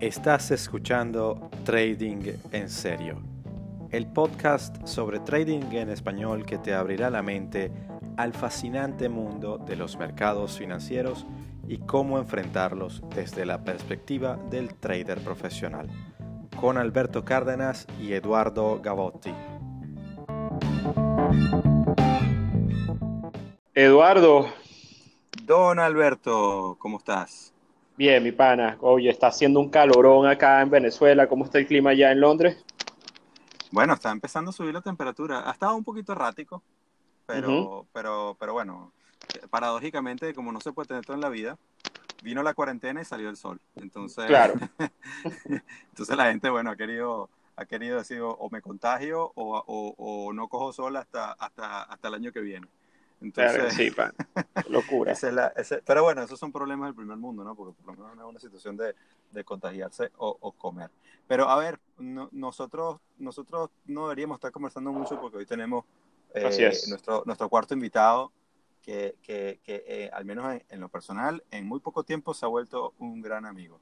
Estás escuchando Trading en Serio, el podcast sobre trading en español que te abrirá la mente al fascinante mundo de los mercados financieros y cómo enfrentarlos desde la perspectiva del trader profesional, con Alberto Cárdenas y Eduardo Gavotti. Eduardo. Don Alberto, ¿cómo estás? Bien, mi pana. Oye, está haciendo un calorón acá en Venezuela. ¿Cómo está el clima allá en Londres? Bueno, está empezando a subir la temperatura. Ha estado un poquito errático, pero, pero, pero bueno, paradójicamente, como no se puede tener todo en la vida, vino la cuarentena y salió el sol. Entonces, claro. entonces la gente, bueno, ha querido, ha querido decir o, me contagio o, o, no cojo sol hasta, hasta, hasta el año que viene. Entonces, sí, pa. locura. pero bueno, esos son problemas del primer mundo, ¿no? Porque por lo menos no es una situación de, de contagiarse o, comer. Pero a ver, nosotros, nosotros no deberíamos estar conversando mucho porque hoy tenemos eh, nuestro, nuestro cuarto invitado que, que, que eh, al menos en, lo personal, en muy poco tiempo se ha vuelto un gran amigo.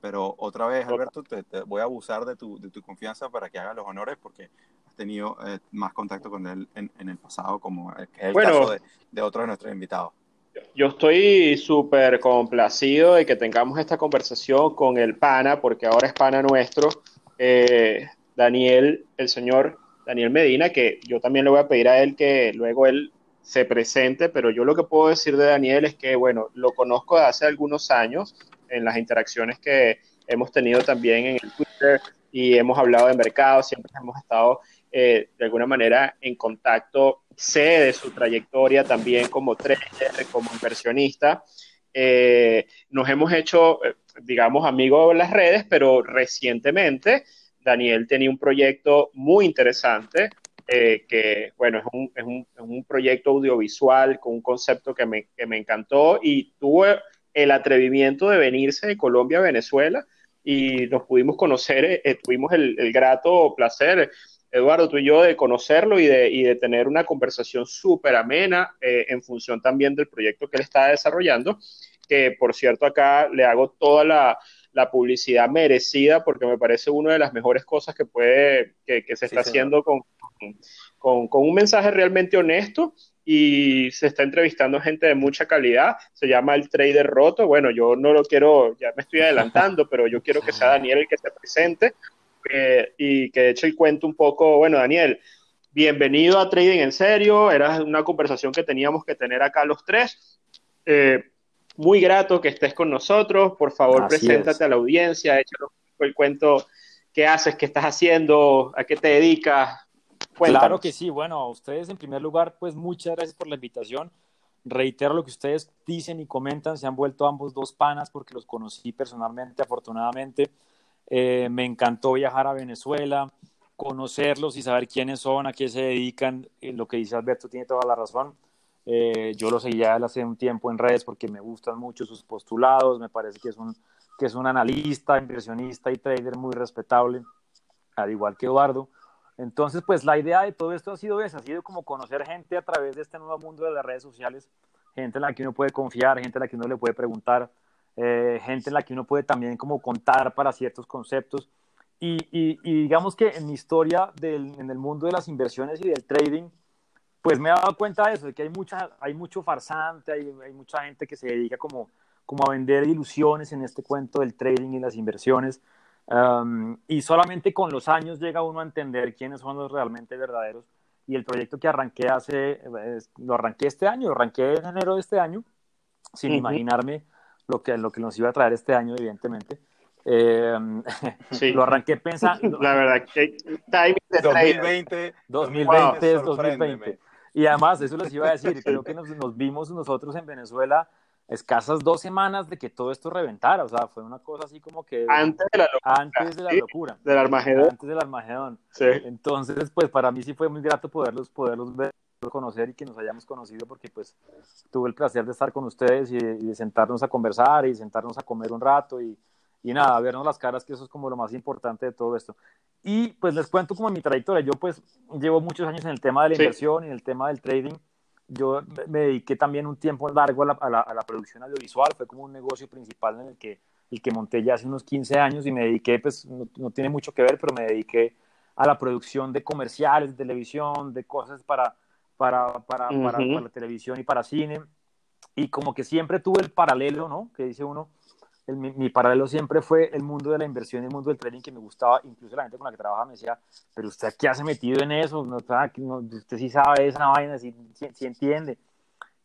Pero otra vez, Alberto, te, voy a abusar de tu, de tu confianza para que hagas los honores porque tenido eh, más contacto con él en, el pasado, como es el caso de, de otros de nuestros invitados. Yo estoy súper complacido de que tengamos esta conversación con el pana, porque ahora es pana nuestro, eh, Daniel, el señor Daniel Medina, que yo también le voy a pedir a él que luego él se presente, pero yo lo que puedo decir de Daniel es que, bueno, lo conozco de hace algunos años en las interacciones que hemos tenido también en el Twitter y hemos hablado de mercado, siempre hemos estado eh, de alguna manera en contacto, sé de su trayectoria también como trader, como inversionista. Eh, nos hemos hecho, eh, digamos, amigos en las redes, pero recientemente Daniel tenía un proyecto muy interesante, que, bueno, es un, es, un, es un, proyecto audiovisual con un concepto que me, que me encantó y tuvo el atrevimiento de venirse de Colombia a Venezuela y nos pudimos conocer, tuvimos el, el, grato placer Eduardo, tú y yo, de conocerlo y de, y de tener una conversación súper amena eh, en función también del proyecto que él está desarrollando, que por cierto acá le hago toda la, publicidad merecida porque me parece una de las mejores cosas que puede, que, se está haciendo con, con, con, un mensaje realmente honesto y se está entrevistando gente de mucha calidad, se llama el Trader Roto, bueno, yo no lo quiero, ya me estoy adelantando, pero yo quiero que sea Daniel el que se presente y que de hecho el cuento un poco, bueno, Daniel, bienvenido a Trading en Serio, era una conversación que teníamos que tener acá los tres. Eh, muy grato que estés con nosotros, por favor, preséntate a la audiencia, échanos el cuento, qué haces, qué estás haciendo, a qué te dedicas. Claro que sí, bueno, a ustedes en primer lugar, pues muchas gracias por la invitación. Reitero lo que ustedes dicen y comentan, se han vuelto ambos dos panas porque los conocí personalmente, afortunadamente. Eh, me encantó viajar a Venezuela, conocerlos y saber quiénes son, a qué se dedican. Lo que dice Alberto tiene toda la razón. Eh, yo lo seguía hace un tiempo en redes porque me gustan mucho sus postulados, me parece que es un, que es un analista, inversionista y trader muy respetable, al igual que Eduardo. Entonces, pues la idea de todo esto ha sido esa, ha sido como conocer gente a través de este nuevo mundo de las redes sociales, gente en la que uno puede confiar, gente en la que uno le puede preguntar, eh, gente en la que uno puede también como contar para ciertos conceptos. Y, y, digamos que en mi historia del, en el mundo de las inversiones y del trading, pues me he dado cuenta de eso, de que hay, mucha, hay mucho farsante, hay, hay mucha gente que se dedica como, como a vender ilusiones en este cuento del trading y las inversiones. Um, y solamente con los años llega uno a entender quiénes son los realmente verdaderos. Y el proyecto que arranqué hace, lo arranqué este año, lo arranqué en enero de este año, sin imaginarme lo que, lo que nos iba a traer este año, evidentemente. Eh, sí. lo arranqué pensando. La verdad que 2020, 2020 2020. Y además, eso les iba a decir, creo que nos, nos vimos nosotros en Venezuela escasas dos semanas de que todo esto reventara, o sea, fue una cosa así como que... Antes de la locura. Antes de la locura. Del Armagedón. Antes del Armagedón. Sí. Entonces, pues para mí sí fue muy grato poderlos, poderlos ver, conocer y que nos hayamos conocido porque pues tuve el placer de estar con ustedes y de, y de sentarnos a conversar y sentarnos a comer un rato y, y nada, vernos las caras, que eso es como lo más importante de todo esto. Y pues les cuento como mi trayectoria, yo pues llevo muchos años en el tema de la Sí. inversión y en el tema del trading. Yo me- me dediqué también un tiempo largo a la, a la- a la producción audiovisual, fue como un negocio principal en el que, el que monté ya hace unos 15 años y me dediqué, pues no, no tiene mucho que ver, pero me dediqué a la producción de comerciales, de televisión, de cosas para, para, para, para, Ujú. para la televisión y para cine. Y como que siempre tuve el paralelo, ¿no? Que dice uno, el- mi, mi paralelo siempre fue el mundo de la inversión el mundo del trading que me gustaba. Incluso la gente con la que trabajaba me decía, pero usted qué hace metido en eso, no, no, usted sí sabe esa vaina, sí, sí- sí entiende.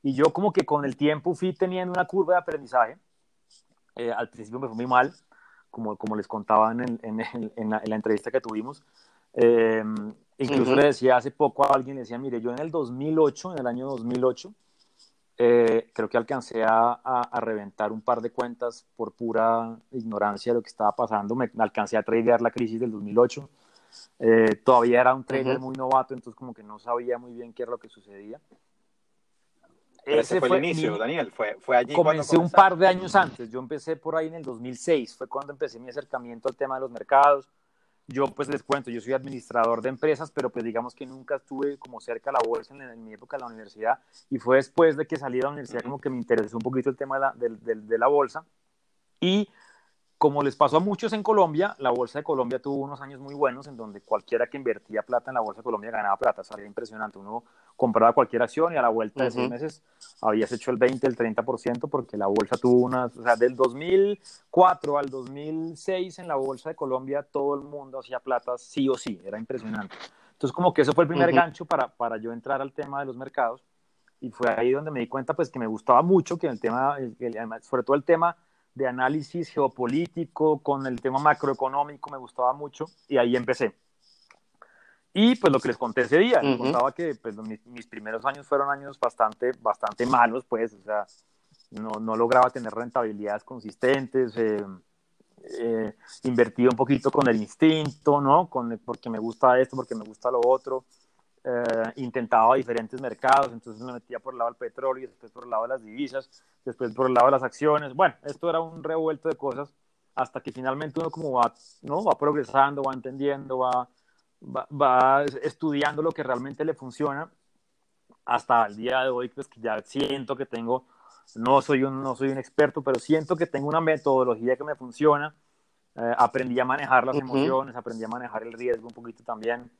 Y yo como que con el tiempo fui teniendo una curva de aprendizaje. Eh, al principio me fue muy mal, como, como les contaba en, el- en, el- en la, en la entrevista que tuvimos. Eh, incluso Ujú. le decía hace poco a alguien, decía, mire, yo en el 2008, en el año 2008, eh, creo que alcancé a, a- a reventar un par de cuentas por pura ignorancia de lo que estaba pasando. Me, me alcancé a tradear la crisis del 2008. Eh, todavía era un trader Ujú. muy novato, entonces como que no sabía muy bien qué era lo que sucedía. Pero ese fue, el inicio, mi- Daniel. Fue, fue allí Comencé un par de años antes. Yo empecé por ahí en el 2006. Fue cuando empecé mi acercamiento al tema de los mercados. Yo, pues les cuento, yo soy administrador de empresas, pero pues digamos que nunca estuve como cerca a la bolsa en, en mi época de la universidad. Y fue después de que salí de la universidad como que me interesó un poquito el tema de la, de- de- de la bolsa. Y como les pasó a muchos en Colombia, la Bolsa de Colombia tuvo unos años muy buenos en donde cualquiera que invertía plata en la Bolsa de Colombia ganaba plata, salía impresionante. Uno compraba cualquier acción y a la vuelta de seis Ujú. meses habías hecho el 20, el 30% porque la bolsa tuvo unas, o sea, del 2004 al 2006 en la Bolsa de Colombia todo el mundo hacía plata sí o sí, era impresionante. Entonces como que eso fue el primer gancho para, para yo entrar al tema de los mercados y fue ahí donde me di cuenta pues que me gustaba mucho que el tema, el- sobre todo el tema de análisis geopolítico con el tema macroeconómico me gustaba mucho y ahí empecé. Y pues lo que les conté ese día, les Ujú. contaba que pues, mis, mis primeros años fueron años bastante, bastante malos, pues, o sea, no, no lograba tener rentabilidades consistentes, eh, eh, invertía un poquito con el instinto, ¿no? Con porque me gusta esto, porque me gusta lo otro, eh, intentaba diferentes mercados, entonces me metía por el lado del petróleo, después por el lado de las divisas, después por el lado de las acciones, bueno, esto era un revuelto de cosas hasta que finalmente uno como va, ¿no? va progresando, va entendiendo, va, va, va estudiando lo que realmente le funciona hasta el día de hoy, pues que ya siento que tengo, no soy un, no soy un experto, pero siento que tengo una metodología que me funciona. Eh, aprendí a manejar las Ujú. emociones, aprendí a manejar el riesgo un poquito también.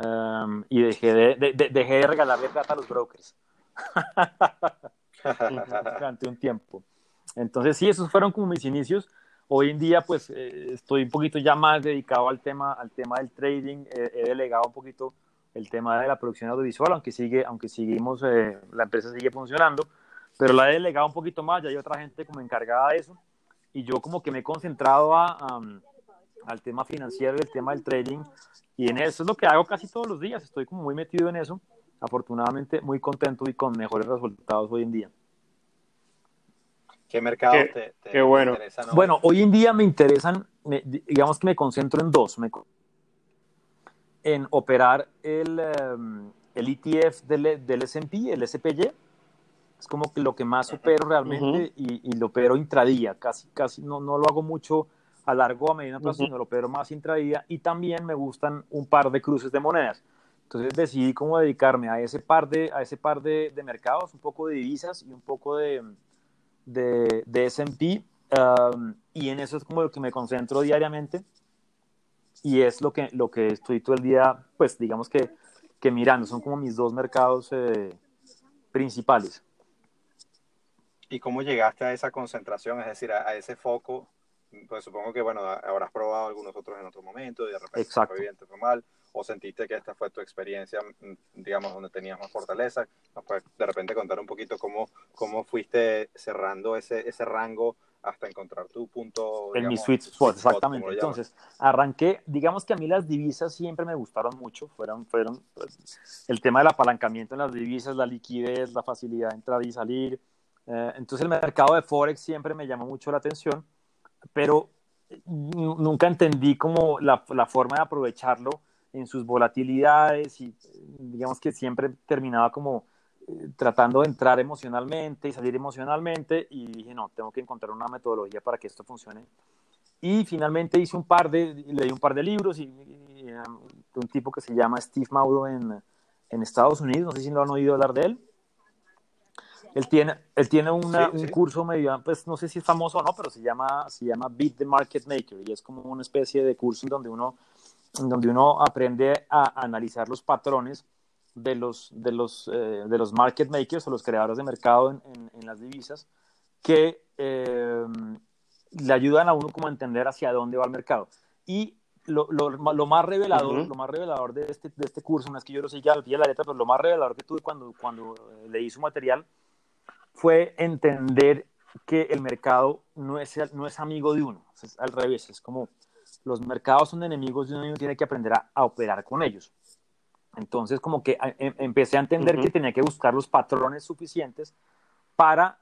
Um, y dejé de, de, de, dejé de regalarle plata a los brokers durante un tiempo. Entonces, sí, esos fueron como mis inicios. Hoy en día, pues, eh, estoy un poquito ya más dedicado al tema, al tema del trading. Eh, he delegado un poquito el tema de la producción audiovisual, aunque sigue, aunque seguimos, eh, la empresa sigue funcionando, pero la he delegado un poquito más. Ya hay otra gente como encargada de eso. Y yo como que me he concentrado a, a, al tema financiero y el tema del trading. Y en eso es lo que hago casi todos los días. Estoy como muy metido en eso. Afortunadamente, muy contento y con mejores resultados hoy en día. ¿Qué mercados Qué- te, te- qué bueno. te interesan hoy? Bueno, hoy en día me interesan, me- digamos que me concentro en dos. Me, en operar el, em, el ETF del, del S&P, el SPY. Es como que lo que más opero realmente y, y lo opero intradía. Casi, casi no, no lo hago mucho a largo o a mediano plazo, Ujú. sino lo opero más intradía. Y también me gustan un par de cruces de monedas. Entonces decidí cómo dedicarme a ese par de, a ese par de, de mercados, un poco de divisas y un poco de, de, de S&P. um, y en eso es como lo que me concentro diariamente. Y es lo que, lo que estoy todo el día, pues digamos que, que mirando. Son como mis dos mercados eh, principales. ¿Y cómo llegaste a esa concentración, es decir, a, a ese foco? Pues supongo que, bueno, habrás probado algunos otros en otro momento y de repente Exacto. fue bien, te fue mal, o sentiste que esta fue tu experiencia, mm, digamos, donde tenías más fortaleza. ¿Nos puedes de repente contar un poquito cómo, cómo fuiste cerrando ese, ese rango hasta encontrar tu punto? En mi sweet spot, exactamente. Entonces, arranqué, digamos que a mí las divisas siempre me gustaron mucho, fueron, fueron pues, el tema del apalancamiento en las divisas, la liquidez, la facilidad de entrar y salir, Eh, entonces el mercado de Forex siempre me llamó mucho la atención, pero nunca entendí como la, la, forma de aprovecharlo en sus volatilidades y digamos que siempre terminaba como eh, tratando de entrar emocionalmente y salir emocionalmente y dije, no, tengo que encontrar una metodología para que esto funcione. Y finalmente hice un par de, leí un par de libros y, um, un tipo que se llama Steve Mauro en, en, Estados Unidos, no sé si lo han oído hablar de él. Él tiene, él tiene una, un curso medio, pues no sé si es famoso o no, pero se llama, se llama Beat the Market Maker y es como una especie de curso en donde uno, donde uno aprende a analizar los patrones de los, de los, eh, de los market makers o los creadores de mercado en, en, las divisas que eh, le ayudan a uno como a entender hacia dónde va el mercado. Y lo, lo, lo más revelador, lo más revelador de este, de este curso, no es que yo lo sé ya al pie de la letra, pero lo más revelador que tuve cuando, cuando leí su material fue entender que el mercado no es, no es amigo de uno, es al revés, es como los mercados son enemigos de uno y uno tiene que aprender a, a operar con ellos. Entonces, como que em, empecé a entender que tenía que buscar los patrones suficientes para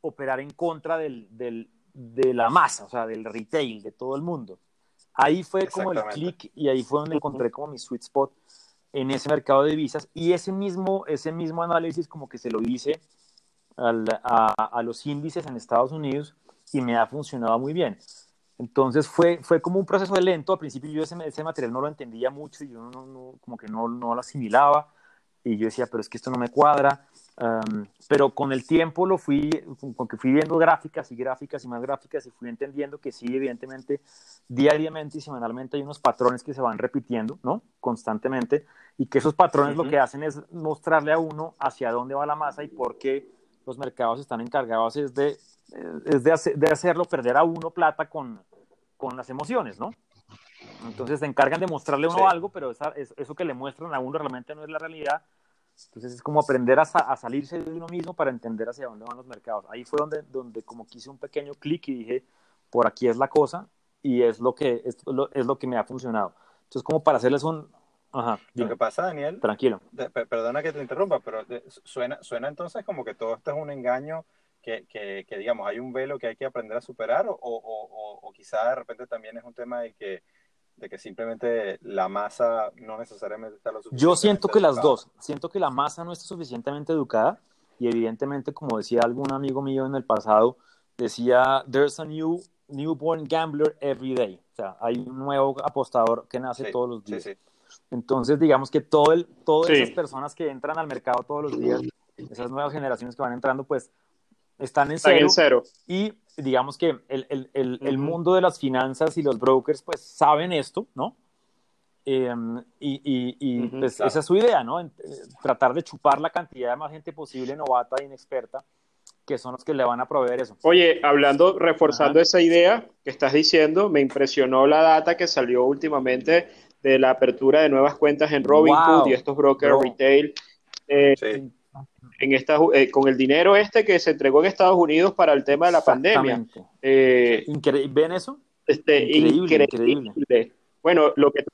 operar en contra del, del, de la masa, o sea, del retail, de todo el mundo. Ahí fue como el clic y ahí fue donde encontré como mi sweet spot en ese mercado de divisas y ese mismo, ese mismo análisis como que se lo hice a, a, los índices en Estados Unidos y me ha funcionado muy bien. Entonces fue, fue como un proceso de lento. Al principio yo ese, ese material no lo entendía mucho y yo no, no, como que no, no lo asimilaba y yo decía, pero es que esto no me cuadra. pero con el tiempo lo fui, con que fui viendo gráficas y gráficas y más gráficas y fui entendiendo que sí, evidentemente, diariamente y semanalmente hay unos patrones que se van repitiendo, ¿no? Constantemente y que esos patrones lo que hacen es mostrarle a uno hacia dónde va la masa y por qué los mercados están encargados es de, es de, de hacerlo perder a uno plata con, con las emociones, ¿no? Entonces se encargan de mostrarle a uno algo, pero eso que le muestran a uno realmente no es la realidad. Entonces es como aprender a, a, salirse de uno mismo para entender hacia dónde van los mercados. Ahí fue donde, donde como quise un pequeño clic y dije, por aquí es la cosa y es lo que, es lo, es lo que me ha funcionado. Entonces como para hacerles un... Ajá, lo que pasa, Daniel... Tranquilo. perdona que te interrumpa, pero suena, suena entonces como que todo esto es un engaño que, que, que, digamos, hay un velo que hay que aprender a superar o, o, o, o quizá de repente también es un tema de que de que simplemente la masa no necesariamente está lo suficientemente Yo siento que las dos, siento que la masa no está suficientemente educada y evidentemente, como decía algún amigo mío en el pasado, decía, there's a new newborn gambler every day. O sea, hay un nuevo apostador que nace todos los días. Entonces, digamos que todo el, todas esas personas que entran al mercado todos los días, esas nuevas generaciones que van entrando, pues están en cero. En cero. Y digamos que el, el, el, el, mundo de las finanzas y los brokers pues saben esto, ¿no? Em, y, y, y pues, esa es su idea, ¿no? tratar de chupar la cantidad de más gente posible novata e inexperta que son los que le van a proveer eso. Oye, hablando, reforzando esa idea que estás diciendo, me impresionó la data que salió últimamente de la apertura de nuevas cuentas en Robinhood y estos brokers retail. Eh, sí en esta, eh, con el dinero este que se entregó en Estados Unidos para el tema de la pandemia. Eh, ¿Ven eso? Este, increíble, increíble. Bueno, lo que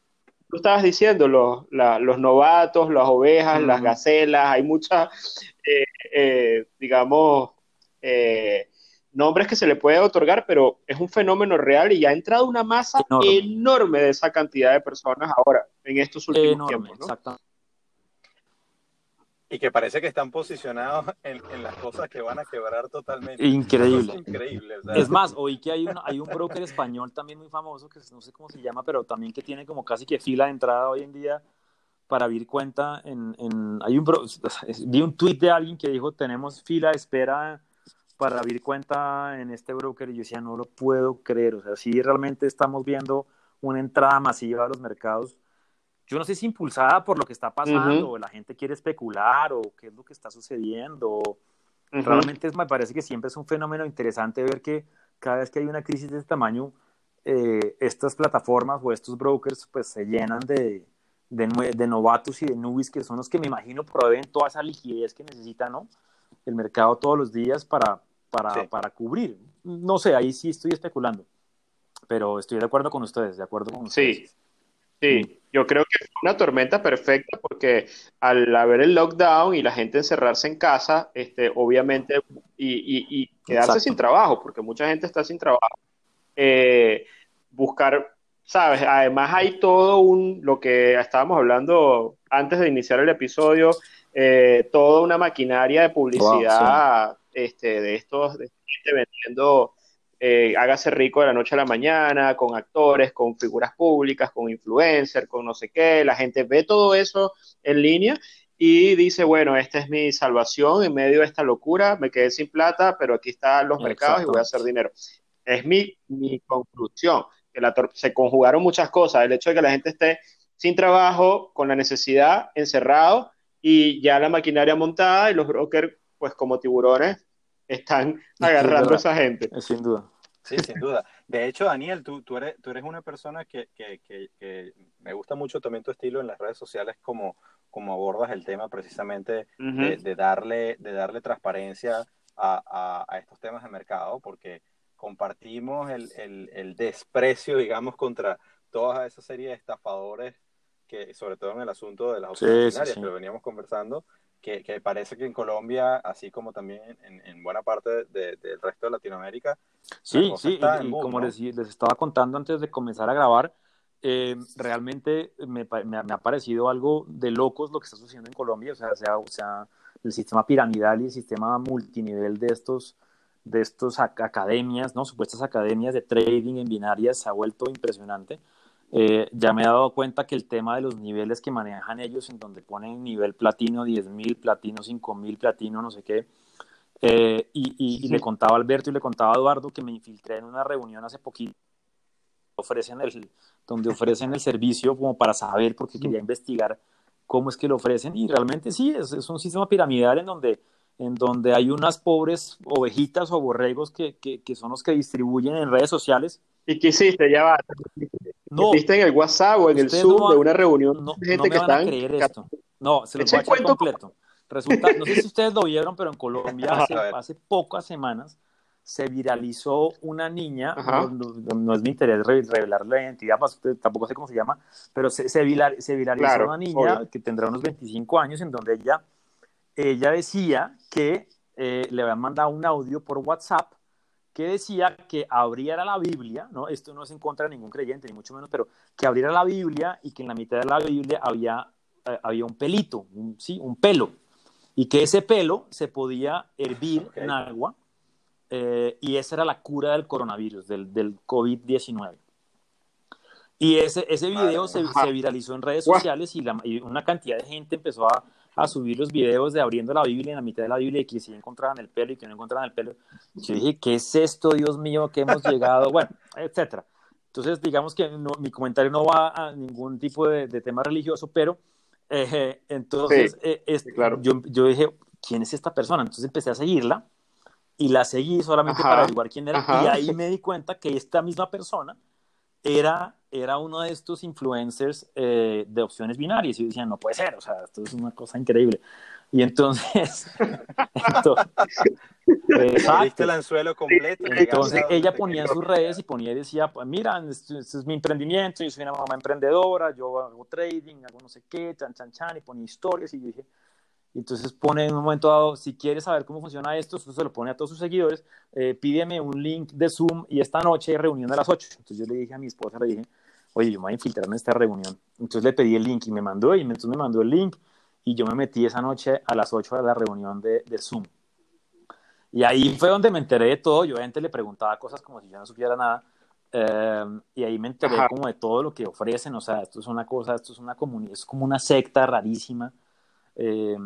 tú estabas diciendo, los, los novatos, las ovejas, las gacelas, hay muchas, eh, digamos, nombres que se le puede otorgar, pero es un fenómeno real y ha entrado una masa enorme, de esa cantidad de personas ahora, en estos últimos tiempos. ¿no? Y que parece que están posicionados en, en, las cosas que van a quebrar totalmente. Increíble. Es, increíble, es más, oí que hay, una, hay un broker español también muy famoso, que no sé cómo se llama, pero también que tiene como casi que fila de entrada hoy en día para abrir cuenta en... en hay un vi un tweet de alguien que dijo, tenemos fila de espera para abrir cuenta en este broker y yo decía, no lo puedo creer. O sea, sí realmente estamos viendo una entrada masiva a los mercados yo no sé si impulsada por lo que está pasando, o la gente quiere especular, o qué es lo que está sucediendo. Realmente me parece que siempre es un fenómeno interesante ver que cada vez que hay una crisis de este tamaño, eh, estas plataformas o estos brokers pues se llenan de, de, novatos y de nubis que son los que me imagino proveen toda esa liquidez que necesita ¿no? el mercado todos los días para, para, para cubrir. No sé, ahí sí estoy especulando, pero estoy de acuerdo con ustedes, de acuerdo con ustedes. Sí, sí. yo creo que fue una tormenta perfecta porque al haber el lockdown y la gente encerrarse en casa, este, obviamente, y, y, quedarse sin trabajo, porque mucha gente está sin trabajo, eh, buscar, ¿sabes? Además hay todo un, lo que estábamos hablando antes de iniciar el episodio, eh, toda una maquinaria de publicidad este, de estos, de gente vendiendo eh, hágase rico de la noche a la mañana, con actores, con figuras públicas, con influencers, con no sé qué. La gente ve todo eso en línea y dice, bueno, esta es mi salvación en medio de esta locura, me quedé sin plata, pero aquí están los mercados y voy a hacer dinero. Es mi, mi conclusión, que la se conjugaron muchas cosas, el hecho de que la gente esté sin trabajo, con la necesidad, encerrado, y ya la maquinaria montada y los brokers, pues como tiburones, están agarrando a esa gente. Sin duda. Sí, sin duda. De hecho, Daniel, tú, tú, eres, tú eres una persona que, que, que, me gusta mucho también tu estilo en las redes sociales, como, como abordas el tema precisamente de, darle, de darle transparencia a, a, estos temas de mercado, porque compartimos el, el, el, desprecio, digamos, contra toda esa serie de estafadores, que sobre todo en el asunto de las opciones que lo veníamos conversando, que, parece que en Colombia, así como también en, buena parte del resto de Latinoamérica, sí, sí, y, como les, les, estaba contando antes de comenzar a grabar, eh, realmente me, me, ha parecido algo de locos lo que está sucediendo en Colombia, o sea, sea, o sea el sistema piramidal y el sistema multinivel de estos de estos academias, ¿no? supuestas academias de trading en binarias se ha vuelto impresionante. Eh, ya me he dado cuenta que el tema de los niveles que manejan ellos, en donde ponen nivel platino 10.000, platino 5.000, platino no sé qué, eh, y, le contaba a Alberto y le contaba a Eduardo que me infiltré en una reunión hace poquito ofrecen el, donde ofrecen el servicio como para saber, porque quería investigar cómo es que lo ofrecen, y realmente sí, es, es un sistema piramidal en donde, en donde hay unas pobres ovejitas o borregos que, que, que son los que distribuyen en redes sociales. ¿Y qué hiciste? Ya va. No, ¿Viste en el WhatsApp o en el Zoom de una reunión no, de gente que están... creer esto. No, se los voy a echar completo. Resulta, no sé si ustedes lo vieron, pero en Colombia hace, hace pocas semanas se viralizó una niña, no, es mi interés revelar la identidad, pues, tampoco sé cómo se llama, pero se, se, viralizó una niña que tendrá unos 25 años en donde ella, ella decía que eh, le habían mandado un audio por WhatsApp que decía que abriera la Biblia, ¿no? Esto no es en contra de ningún creyente, ni mucho menos, pero que abriera la Biblia y que en la mitad de la Biblia había, eh, había un pelito, un, sí, un pelo, y que ese pelo se podía hervir en agua, eh, y esa era la cura del coronavirus, del, del COVID-19. Y ese, ese video se, se, viralizó en redes sociales y, la, y una cantidad de gente empezó a, a subir los videos de abriendo la Biblia en la mitad de la Biblia y que si encontraban el pelo y que no encontraban el pelo. Yo dije, ¿qué es esto, Dios mío, que hemos llegado? Bueno, etcétera. Entonces, digamos que mi comentario no va a ningún tipo de, tema religioso, pero eh, entonces eh, claro. yo, yo, dije, ¿quién es esta persona? Entonces empecé a seguirla y la seguí solamente para averiguar quién era y ahí me di cuenta que esta misma persona era era uno de estos influencers eh, de opciones binarias y yo decía, no puede ser, o sea, esto es una cosa increíble. Y entonces, entonces el anzuelo completo. Entonces ella ponía en sus redes y ponía y decía, pues mira, este, es mi emprendimiento, yo soy una mamá emprendedora, yo hago trading, hago no sé qué, chan, chan, chan, y ponía historias y yo dije, entonces pone en un momento dado, si quieres saber cómo funciona esto, se lo pone a todos sus seguidores, eh, pídeme un link de Zoom y esta noche hay reunión a las 8. Entonces yo le dije a mi esposa, le dije, oye, yo me voy a infiltrar en esta reunión. Entonces le pedí el link y me mandó, y entonces me mandó el link y yo me metí esa noche a las 8 a la reunión de, de Zoom. Y ahí fue donde me enteré de todo. Yo obviamente le preguntaba cosas como si yo no supiera nada. Eh, y ahí me enteré como de todo lo que ofrecen. O sea, esto es una cosa, esto es una comunidad, es como una secta rarísima. Eh,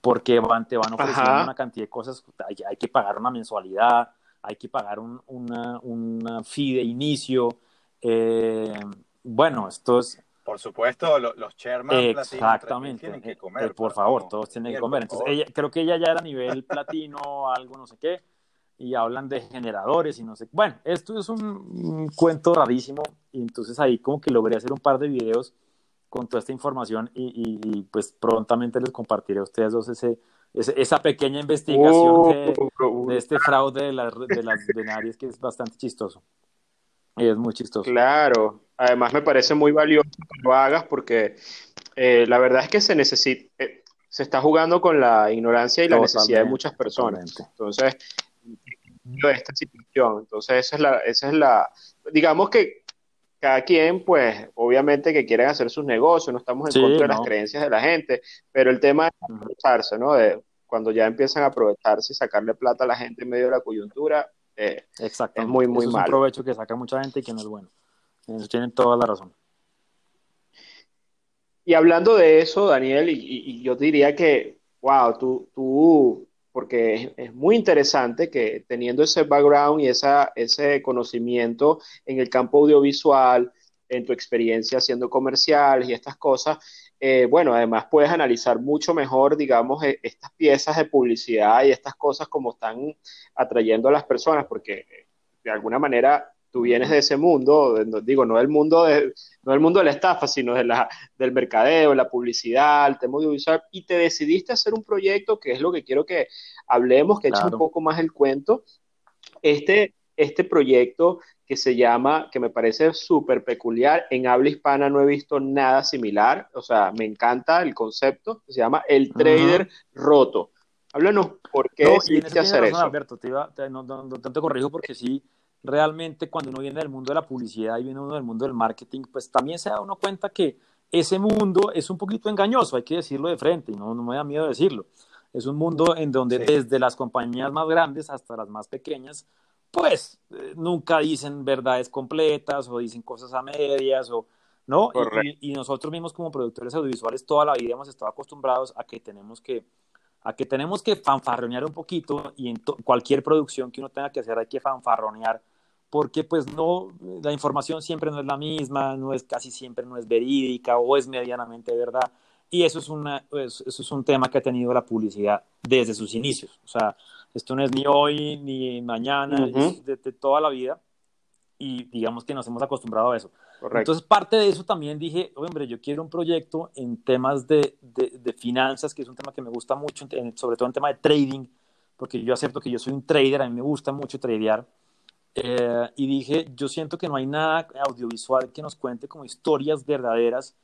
porque van, te van ofreciendo una cantidad de cosas. Hay, hay, que pagar una mensualidad, hay que pagar un, una, una fee de inicio. Eh, bueno, esto es... Por supuesto, los chairman Exactamente. tienen que comer. Eh, por favor, todos tienen que comer. Entonces, ella, creo que ella ya era nivel platino, algo no sé qué, y hablan de generadores y no sé. Bueno, esto es un, cuento rarísimo, y entonces ahí como que logré hacer un par de videos con toda esta información y, pues prontamente les compartiré a ustedes dos ese, esa pequeña investigación de, uh, este fraude de, las de las binarias que es bastante chistoso. Y es muy chistoso. Claro, Además, me parece muy valioso que lo hagas porque eh, la verdad es que se necesita, eh, se está jugando con la ignorancia y la necesidad de muchas personas. Entonces, de esta situación. Entonces, esa es la, esa es la, digamos que cada quien, pues, obviamente que quieren hacer sus negocios, no estamos en contra de las creencias de la gente, pero el tema es aprovecharse, ¿no? De cuando ya empiezan a aprovecharse y sacarle plata a la gente en medio de la coyuntura, eh, es muy, muy malo. Es un provecho que saca mucha gente y que no es bueno. Eso tienen toda la razón. Y hablando de eso, Daniel, y, yo diría que, wow, tú, tú porque es, muy interesante que teniendo ese background y esa, ese conocimiento en el campo audiovisual, en tu experiencia haciendo comerciales y estas cosas, eh, bueno, además puedes analizar mucho mejor, digamos, e, estas piezas de publicidad y estas cosas como están atrayendo a las personas, porque de alguna manera tú vienes de ese mundo, digo, no del mundo de, no del mundo de la estafa, sino de la, del mercadeo, la publicidad, el tema audiovisual, y te decidiste hacer un proyecto que es lo que quiero que hablemos, que eche un poco más el cuento. Este, este proyecto que se llama, que me parece súper peculiar, en habla hispana no he visto nada similar, o sea, me encanta el concepto, se llama El Trader Roto. Háblanos por qué decidiste hacer eso. Alberto, te, no, no, te corrijo porque sí, realmente cuando uno viene del mundo de la publicidad y viene uno del mundo del marketing, pues también se da uno cuenta que ese mundo es un poquito engañoso, hay que decirlo de frente, y no, no me da miedo decirlo. Es un mundo en donde desde las compañías más grandes hasta las más pequeñas, pues eh, nunca dicen verdades completas o dicen cosas a medias o no. Y, y, nosotros mismos como productores audiovisuales toda la vida hemos estado acostumbrados a que tenemos que a que tenemos que fanfarronear un poquito y en cualquier producción que uno tenga que hacer hay que fanfarronear porque pues no, la información siempre no es la misma, no es casi siempre no es verídica o es medianamente verdad. Y eso es, una, pues, eso es un tema que ha tenido la publicidad desde sus inicios. O sea, esto no es ni hoy ni mañana, es de, toda la vida. Y digamos que nos hemos acostumbrado a eso. Entonces, parte de eso también dije, hombre, yo quiero un proyecto en temas de, de, finanzas, que es un tema que me gusta mucho, sobre todo en tema de trading, porque yo acepto que yo soy un trader, a mí me gusta mucho tradear. Eh, y dije, yo siento que no hay nada audiovisual que nos cuente como historias verdaderas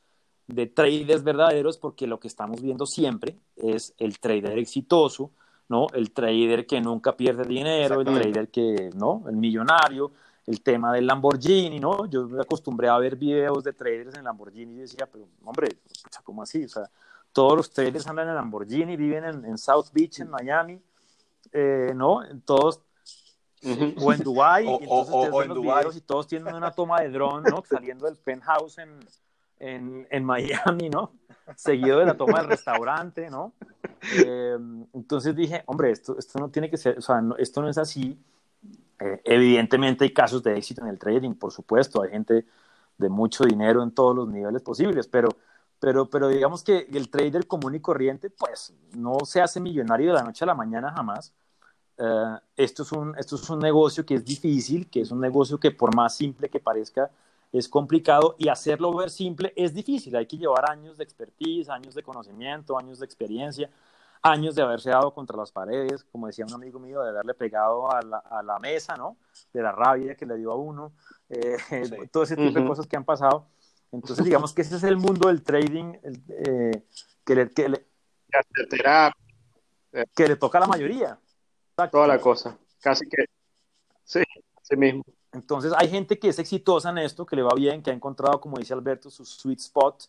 de traders verdaderos, porque lo que estamos viendo siempre es el trader exitoso, ¿no? El trader que nunca pierde dinero, el trader que, ¿no? El millonario, el tema del Lamborghini, ¿no? Yo me acostumbré a ver videos de traders en Lamborghini y decía, pero hombre, ¿cómo así? O sea, todos los traders andan en Lamborghini, viven en, South Beach, en Miami, eh, ¿no? Todos, o en Dubai, y entonces o, en los videos y todos tienen una toma de dron, ¿no? Saliendo del penthouse en, en, en, Miami, ¿no? Seguido de la toma del restaurante, ¿no? Eh, entonces dije, hombre, esto, esto no tiene que ser, o sea, esto no es así eh, evidentemente hay casos de éxito en el trading, por supuesto, hay gente de mucho dinero en todos los niveles posibles, pero, pero, pero digamos que el trader común y corriente, pues no se hace millonario de la noche a la mañana jamás. Eh, esto, es un, esto es un negocio que es difícil, que es un negocio que por más simple que parezca, es complicado y hacerlo ver simple es difícil. Hay que llevar años de expertise, años de conocimiento, años de experiencia años de haberse dado contra las paredes, como decía un amigo mío, de haberle pegado a la, a la mesa, ¿no? De la rabia que le dio a uno, eh, todo ese tipo de cosas que han pasado. Entonces, digamos que ese es el mundo del trading eh, que, le, que, le, que le toca a la mayoría. Toda la cosa, casi que, sí, sí mismo. Entonces, hay gente que es exitosa en esto, que le va bien, que ha encontrado, como dice Alberto, su sweet spot,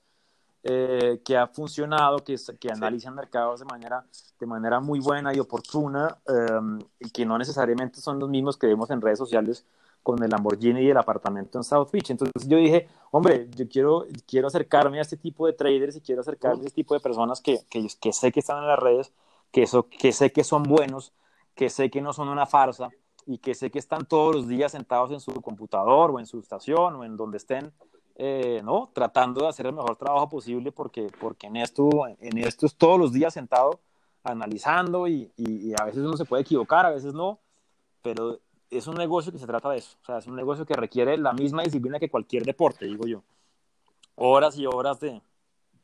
eh, que ha funcionado, que, que analizan mercados de manera, de manera muy buena y oportuna em, y que no necesariamente son los mismos que vemos en redes sociales con el Lamborghini y el apartamento en South Beach. Entonces yo dije, hombre, yo quiero, quiero acercarme a este tipo de traders y quiero acercarme a este tipo de personas que, que, que sé que están en las redes, que, eso, que sé que son buenos, que sé que no son una farsa y que sé que están todos los días sentados en su computador o en su estación o en donde estén eh, ¿no? Tratando de hacer el mejor trabajo posible porque, porque en, esto, en esto es todos los días sentado analizando y, y, a veces uno se puede equivocar, a veces no, pero es un negocio que se trata de eso, o sea, es un negocio que requiere la misma disciplina que cualquier deporte, digo yo. Horas y horas de...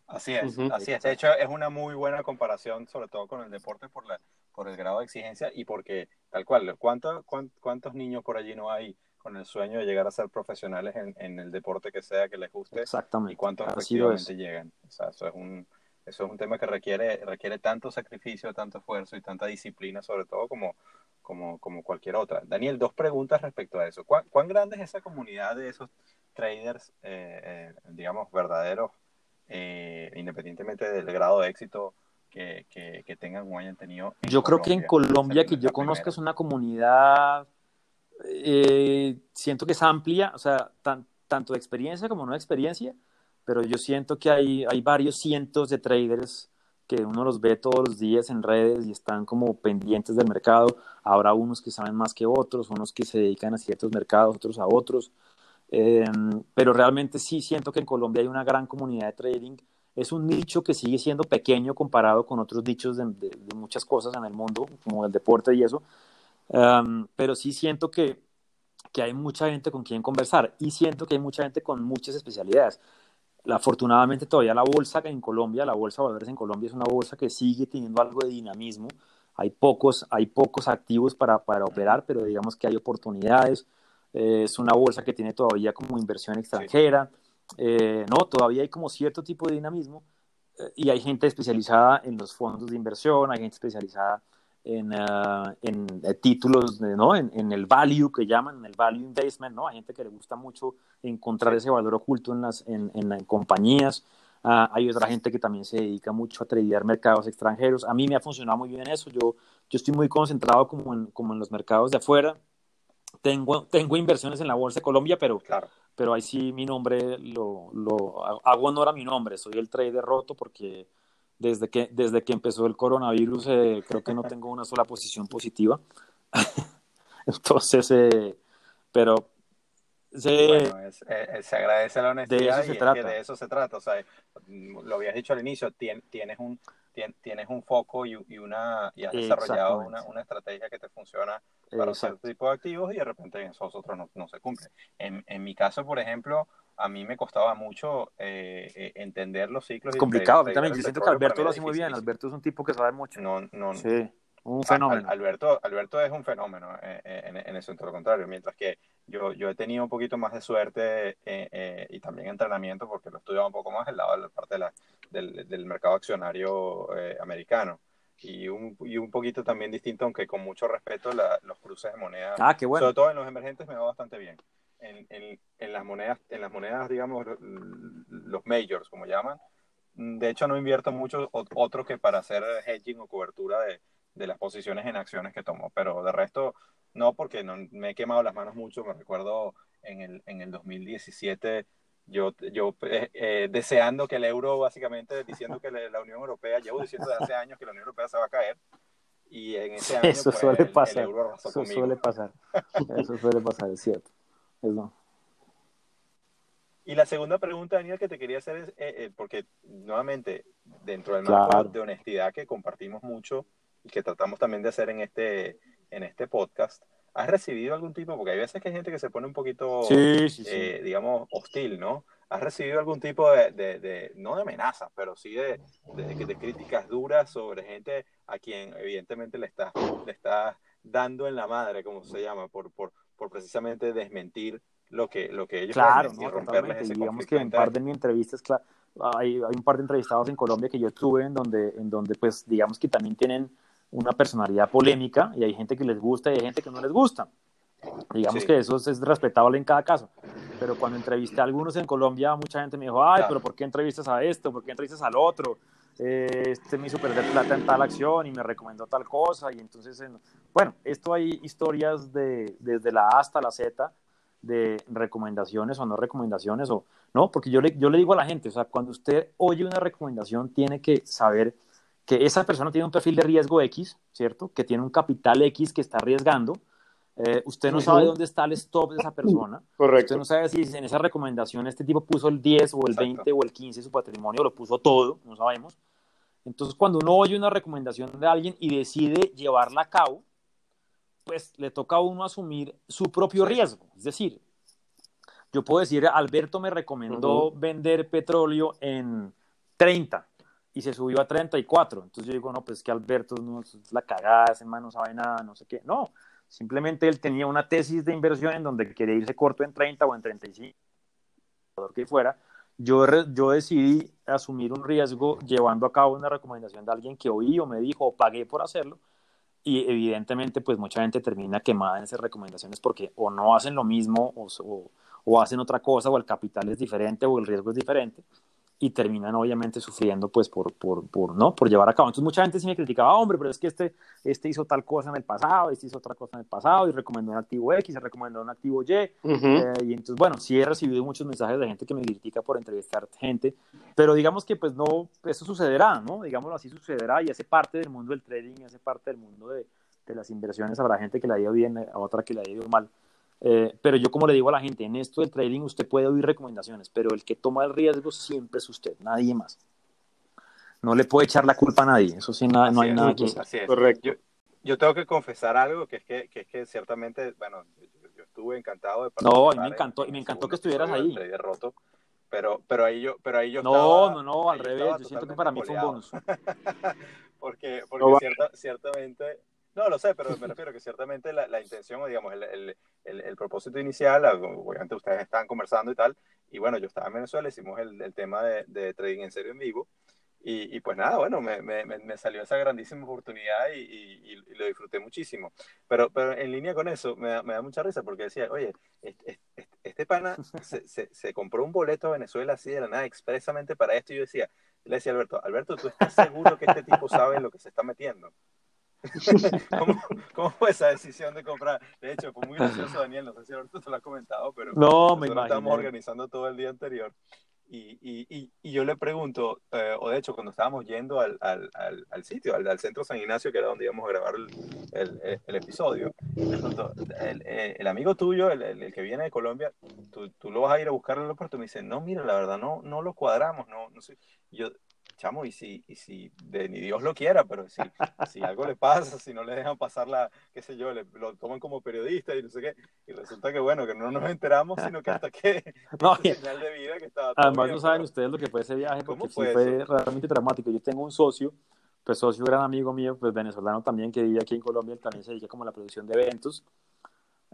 Así es, así es. De hecho, es una muy buena comparación, sobre todo con el deporte, por, la, por el grado de exigencia y porque, tal cual, ¿cuántos, cuántos niños por allí no hay con el sueño de llegar a ser profesionales en, en el deporte que sea que les guste Exactamente. y cuántos efectivamente llegan. O sea, eso es un, eso es un tema que requiere, requiere tanto sacrificio, tanto esfuerzo y tanta disciplina, sobre todo como, como, como cualquier otra. Daniel, dos preguntas respecto a eso. ¿Cuán, cuán grande es esa comunidad de esos traders, eh, eh, digamos, verdaderos, eh, independientemente del grado de éxito que, que, que tengan o hayan tenido? en Yo creo que en Colombia, que yo conozca, es una comunidad, eh, siento que es amplia, o sea, tan- tanto de experiencia como no de experiencia, pero yo siento que hay, hay varios cientos de traders que uno los ve todos los días en redes y están como pendientes del mercado. Habrá unos que saben más que otros, unos que se dedican a ciertos mercados, otros a otros. Eh, pero realmente sí siento que en Colombia hay una gran comunidad de trading. Es un nicho que sigue siendo pequeño comparado con otros nichos de, de- de muchas cosas en el mundo, como el deporte y eso. Um, pero sí siento que, que hay mucha gente con quien conversar y siento que hay mucha gente con muchas especialidades. Afortunadamente todavía la bolsa en Colombia, la bolsa de valores en Colombia es una bolsa que sigue teniendo algo de dinamismo. Hay pocos, hay pocos activos para, para operar, pero digamos que hay oportunidades. Eh, es una bolsa que tiene todavía como inversión extranjera. Eh, no, todavía hay como cierto tipo de dinamismo eh, y hay gente especializada en los fondos de inversión, hay gente especializada en, uh, en eh, títulos, ¿no? En, en, el value que llaman, en el value investment, ¿no? Hay gente que le gusta mucho encontrar ese valor oculto en las en, en, en compañías. Uh, hay otra gente que también se dedica mucho a tradear mercados extranjeros. A mí me ha funcionado muy bien eso. Yo, yo estoy muy concentrado como en, como en los mercados de afuera. Tengo, tengo inversiones en la Bolsa de Colombia, pero, claro. pero ahí sí mi nombre lo, lo hago honor a mi nombre. Soy el trader roto porque desde que, desde que empezó el coronavirus eh, creo que no tengo una sola posición positiva. Entonces, eh, pero... Se, bueno, es, eh, se agradece la honestidad de eso se y trata. Es que de eso se trata. O sea, lo habías dicho al inicio, tien, tienes, un, tien, tienes un foco y, y, una, y has desarrollado una, una, estrategia que te funciona para cierto tipo de activos y de repente en esos otros no, no se cumple. En, en, mi caso, por ejemplo, a mí me costaba mucho eh, entender los ciclos. Es complicado, de, también. Yo siento que Alberto lo hace muy bien. Alberto es un tipo que sabe mucho. No, no, sí, un fenómeno. Al, Alberto, Alberto es un fenómeno eh, en, en, eso, en todo lo contrario. Mientras que yo, yo he tenido un poquito más de suerte eh, eh, y también entrenamiento porque lo he estudiado un poco más el lado de la parte de la, del, del, mercado accionario eh, americano. Y un, y un poquito también distinto, aunque con mucho respeto, la, los cruces de moneda. Ah, qué bueno. Sobre todo en los emergentes me va bastante bien. En, en, en, las monedas, en las monedas, digamos, los majors, como llaman, de hecho no invierto mucho otro que para hacer hedging o cobertura de, de las posiciones en acciones que tomo, pero de resto no, porque no, me he quemado las manos mucho, me recuerdo en el, en el 2017 yo, yo eh, eh, deseando que el euro, básicamente diciendo que la Unión Europea, llevo diciendo desde hace años que la Unión Europea se va a caer, y en ese año eso pues, suele el, pasar, el euro eso conmigo. suele pasar, eso suele pasar, es cierto. Eso. Y la segunda pregunta, Daniel, que te quería hacer es, eh, eh, porque nuevamente, dentro del marco Claro. de honestidad que compartimos mucho y que tratamos también de hacer en este, en este podcast, ¿has recibido algún tipo, porque hay veces que hay gente que se pone un poquito, Sí, sí, sí. eh, digamos, hostil, ¿no? ¿Has recibido algún tipo de, de, de no de amenazas, pero sí de, de, críticas duras sobre gente a quien evidentemente le estás le está dando en la madre, como se llama, por, por, por precisamente desmentir lo que, lo que ellos Claro, y ¿no? romperles ese digamos que en par de mi entrevistas, claro, hay, hay un par de entrevistados en Colombia que yo tuve en donde, en donde, pues, digamos que también tienen una personalidad polémica y hay gente que les gusta y hay gente que no les gusta. Digamos Sí. que eso es, es respetable en cada caso. Pero cuando entrevisté a algunos en Colombia, mucha gente me dijo, ay, Claro. pero ¿por qué entrevistas a esto? ¿Por qué entrevistas al otro? Eh, este me hizo perder plata en tal acción y me recomendó tal cosa. Y entonces, en- bueno, esto hay historias de, desde la A hasta la Z de recomendaciones o no recomendaciones o no, porque yo le, yo le digo a la gente, o sea, cuando usted oye una recomendación tiene que saber que esa persona tiene un perfil de riesgo X, ¿cierto? Que tiene un capital X que está arriesgando. Eh, usted no sabe dónde está el stop de esa persona. Usted Correcto. no sabe si en esa recomendación este tipo puso el 10 o el Exacto. 20 o el 15 de su patrimonio, lo puso todo, no sabemos. Entonces, cuando uno oye una recomendación de alguien y decide llevarla a cabo, pues le toca a uno asumir su propio riesgo. Es decir, yo puedo decir, Alberto me recomendó vender petróleo en 30 y se subió a 34. Entonces yo digo, no, pues que Alberto no es la cagada, ese man no sabe nada, no sé qué. No, Simplemente él tenía una tesis de inversión en donde quería irse corto en 30 o en 35, que fuera. Yo, yo decidí asumir un riesgo llevando a cabo una recomendación de alguien que oí o me dijo o pagué por hacerlo. Y evidentemente, pues mucha gente termina quemada en esas recomendaciones porque o no hacen lo mismo o, o, o hacen otra cosa o el capital es diferente o el riesgo es diferente y terminan obviamente sufriendo pues por, por, por, ¿no? por llevar a cabo. Entonces mucha gente sí me criticaba, hombre, pero es que este, este hizo tal cosa en el pasado, este hizo otra cosa en el pasado y recomendó un activo X, se recomendó un activo Y. eh, y entonces, bueno, sí he recibido muchos mensajes de gente que me critica por entrevistar gente, pero digamos que pues no, eso sucederá, ¿no? Digámoslo así, sucederá y hace parte del mundo del trading, hace parte del mundo de, de las inversiones. Habrá gente que la ha ido bien, a otra que la ha ido mal. Eh, pero yo como le digo a la gente, en esto del trading usted puede oír recomendaciones, pero el que toma el riesgo siempre es usted, nadie más. No le puede echar la culpa a nadie, eso sí, nada, no hay es, nada que hacer. Así es. Correcto. Yo, yo, tengo que confesar algo, que es que, que, es que ciertamente, bueno, yo, yo, estuve encantado de No, y me encantó, y me encantó que estuvieras ahí. Roto, pero, pero ahí yo, pero ahí yo no, estaba, no, no, al revés, yo siento que para mí fue un bonus. porque porque no, cierta, ciertamente no, lo sé, pero me refiero que ciertamente la, la intención, o digamos, el, el, el, el, propósito inicial, obviamente ustedes estaban conversando y tal, y bueno, yo estaba en Venezuela, hicimos el, tema de, de, trading en serio en vivo, y, y pues nada, bueno, me, me, me, salió esa grandísima oportunidad y, y, y, lo disfruté muchísimo. Pero, pero en línea con eso, me da, me da mucha risa porque decía, oye, este, este, este pana se, se, se, compró un boleto a Venezuela así de la nada, expresamente para esto, y yo decía, le decía a Alberto, Alberto, ¿tú estás seguro que este tipo sabe en lo que se está metiendo? ¿Cómo, ¿Cómo, fue esa decisión de comprar? De hecho, fue muy gracioso, Daniel, no sé si ahorita te lo has comentado, pero no, me estábamos organizando todo el día anterior. Y, y, y yo le pregunto, eh, o de hecho, cuando estábamos yendo al, al, al, al sitio, al, centro San Ignacio, que era donde íbamos a grabar el, el, el episodio, le pregunto, el, el, amigo tuyo, el, que viene de Colombia, ¿tú, ¿tú, lo vas a ir a buscar al aeropuerto? Y me dice, no, mira, la verdad, no, no lo cuadramos, no, no sé. Yo, chamo, y si, y si de, ni Dios lo quiera, pero si, si algo le pasa, si no le dejan pasar la, qué sé yo, le, lo toman como periodista y no sé qué, y resulta que bueno, que no nos enteramos, sino que hasta que no, señal de vida que estaba Además bien, no saben ustedes lo que fue ese viaje, porque sí fue, fue realmente dramático. Yo tengo un socio, pues socio gran amigo mío, pues venezolano también, que vive aquí en Colombia, él también se dedica como a la producción de eventos.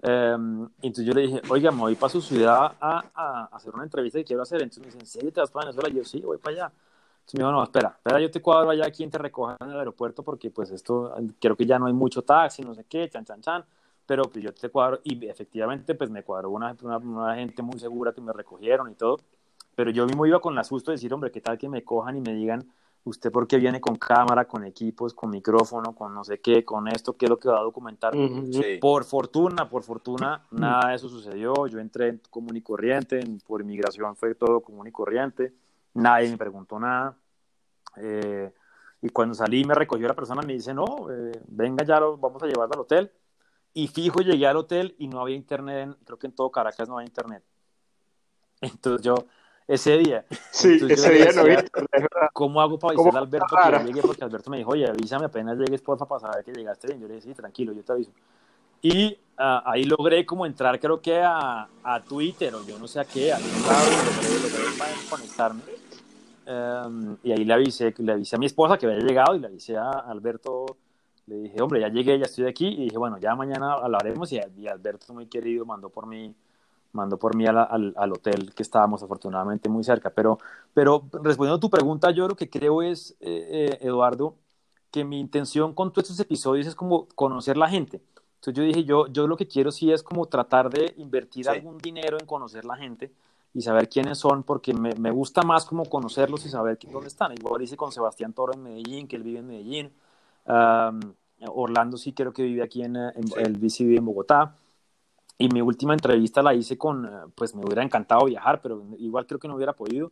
Um, entonces yo le dije, oiga, me voy para su ciudad a, a, hacer una entrevista que quiero hacer. Entonces me dice, ¿en serio te vas para Venezuela? Y yo, sí, voy para allá. Entonces me dijo, no, espera, espera, yo te cuadro allá quien te recoja en el aeropuerto porque pues esto, creo que ya no hay mucho taxi, no sé qué, chan, chan, chan, pero pues yo te cuadro y efectivamente pues me cuadró una, una, una gente muy segura que me recogieron y todo, pero yo mismo iba con el asusto de decir, hombre, ¿qué tal que me cojan y me digan, usted por qué viene con cámara, con equipos, con micrófono, con no sé qué, con esto, qué es lo que va a documentar? Uh -huh. sí. Por fortuna, por fortuna, nada de eso sucedió, yo entré común y corriente, por inmigración fue todo común y corriente nadie me preguntó nada. Eh, y cuando salí me recogió la persona, me dice, no, eh, venga ya, lo vamos a llevar al hotel. Y fijo, llegué al hotel y no había internet, creo que en todo Caracas no había internet. Entonces yo, ese día, sí, ese día decía, no había ¿cómo hago para avisar a Alberto que yo llegué? Porque Alberto me dijo, oye, avísame apenas llegues, porfa, para saber que llegaste bien. Yo le dije, sí, tranquilo, yo te aviso. Y uh, ahí logré como entrar, creo que a, a Twitter o yo no sé a qué, a lado, logré, logré conectarme. Um, y ahí le avisé, le avisé a mi esposa que había llegado y le avisé a Alberto, le dije, hombre, ya llegué, ya estoy aquí, y dije, bueno, ya mañana hablaremos, y, y Alberto, muy querido, mandó por mí, mandó por mí al, al, al, hotel que estábamos afortunadamente muy cerca, pero, pero respondiendo a tu pregunta, yo lo que creo es, eh, eh, Eduardo, que mi intención con todos estos episodios es como conocer la gente, entonces yo dije, yo, yo lo que quiero sí es como tratar de invertir sí. algún dinero en conocer la gente, y saber quiénes son, porque me, me, gusta más como conocerlos y saber dónde están. Igual hice con Sebastián Toro en Medellín, que él vive en Medellín. Um, Orlando sí creo que vive aquí en, en sí. el vive en Bogotá. Y mi última entrevista la hice con, pues me hubiera encantado viajar, pero igual creo que no hubiera podido.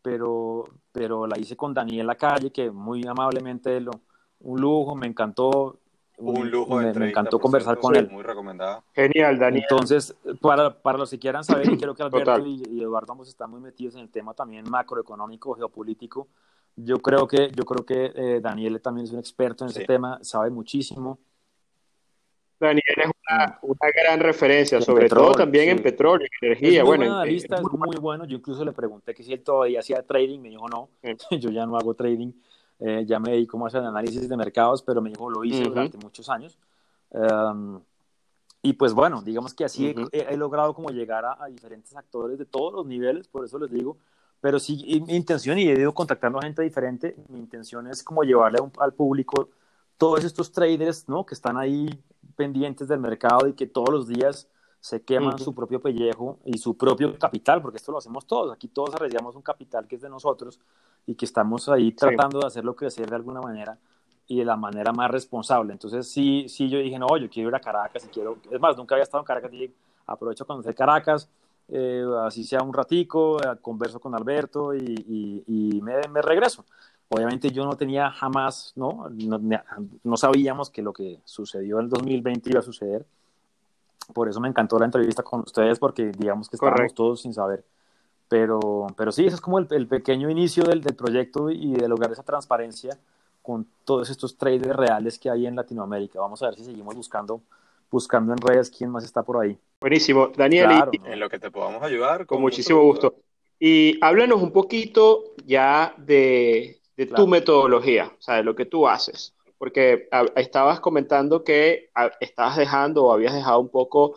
Pero, pero la hice con Daniel Lacalle, que muy amablemente lo, un lujo, me encantó un lujo me, me encantó conversar con él. Muy recomendada. Genial, Daniel. Entonces, para, para los que quieran saber, y creo que Alberto y, y, Eduardo ambos están muy metidos en el tema también macroeconómico, geopolítico. Yo creo que, yo creo que eh, Daniel también es un experto en sí. ese tema, sabe muchísimo. Daniel es una, una gran referencia, sobre petróleo, todo también sí. en petróleo, en energía. Es bueno, analista, es, muy, es muy bueno. Yo incluso le pregunté que si él todavía hacía trading, me dijo no, yo ya no hago trading. Eh, ya me dedico más al análisis de mercados, pero me dijo lo hice uh -huh. durante muchos años. Um, y pues bueno, digamos que así he, logrado como llegar a, diferentes actores de todos los niveles, por eso les digo, pero sí, mi intención, y he ido contactando a gente diferente, mi intención es como llevarle al público todos estos traders, ¿no? Que están ahí pendientes del mercado y que todos los días se queman su propio pellejo y su propio capital, porque esto lo hacemos todos, aquí todos arriesgamos un capital que es de nosotros y que estamos ahí tratando de hacerlo crecer de alguna manera y de la manera más responsable. Entonces, sí, sí, yo dije, no, yo quiero ir a Caracas y quiero, es más, nunca había estado en Caracas, y aprovecho cuando esté Caracas, eh, así sea un ratico, eh, converso con Alberto y, y, me, me, regreso. Obviamente yo no tenía jamás, ¿no? No, no sabíamos que lo que sucedió en el 2020 iba a suceder. Por eso me encantó la entrevista con ustedes, porque digamos que estábamos todos sin saber. Pero, pero sí, ese es como el, el pequeño inicio del, del proyecto y de lograr esa transparencia con todos estos traders reales que hay en Latinoamérica. Vamos a ver si seguimos buscando, buscando en redes quién más está por ahí. Buenísimo. Daniel, en lo que te podamos ayudar. Con, muchísimo gusto. Y háblanos un poquito ya de, de tu metodología, o sea, de lo que tú haces. Porque estabas comentando que estabas dejando o habías dejado un poco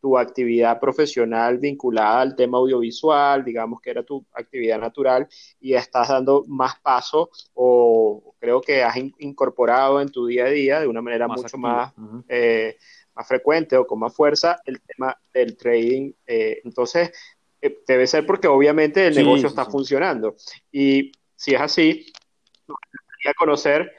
tu actividad profesional vinculada al tema audiovisual, digamos que era tu actividad natural, y estás dando más paso o creo que has incorporado en tu día a día de una manera mucho más, eh, más frecuente o con más fuerza el tema del trading. Eh, entonces, eh, debe ser porque obviamente el negocio está funcionando. Y si es así, me gustaría conocer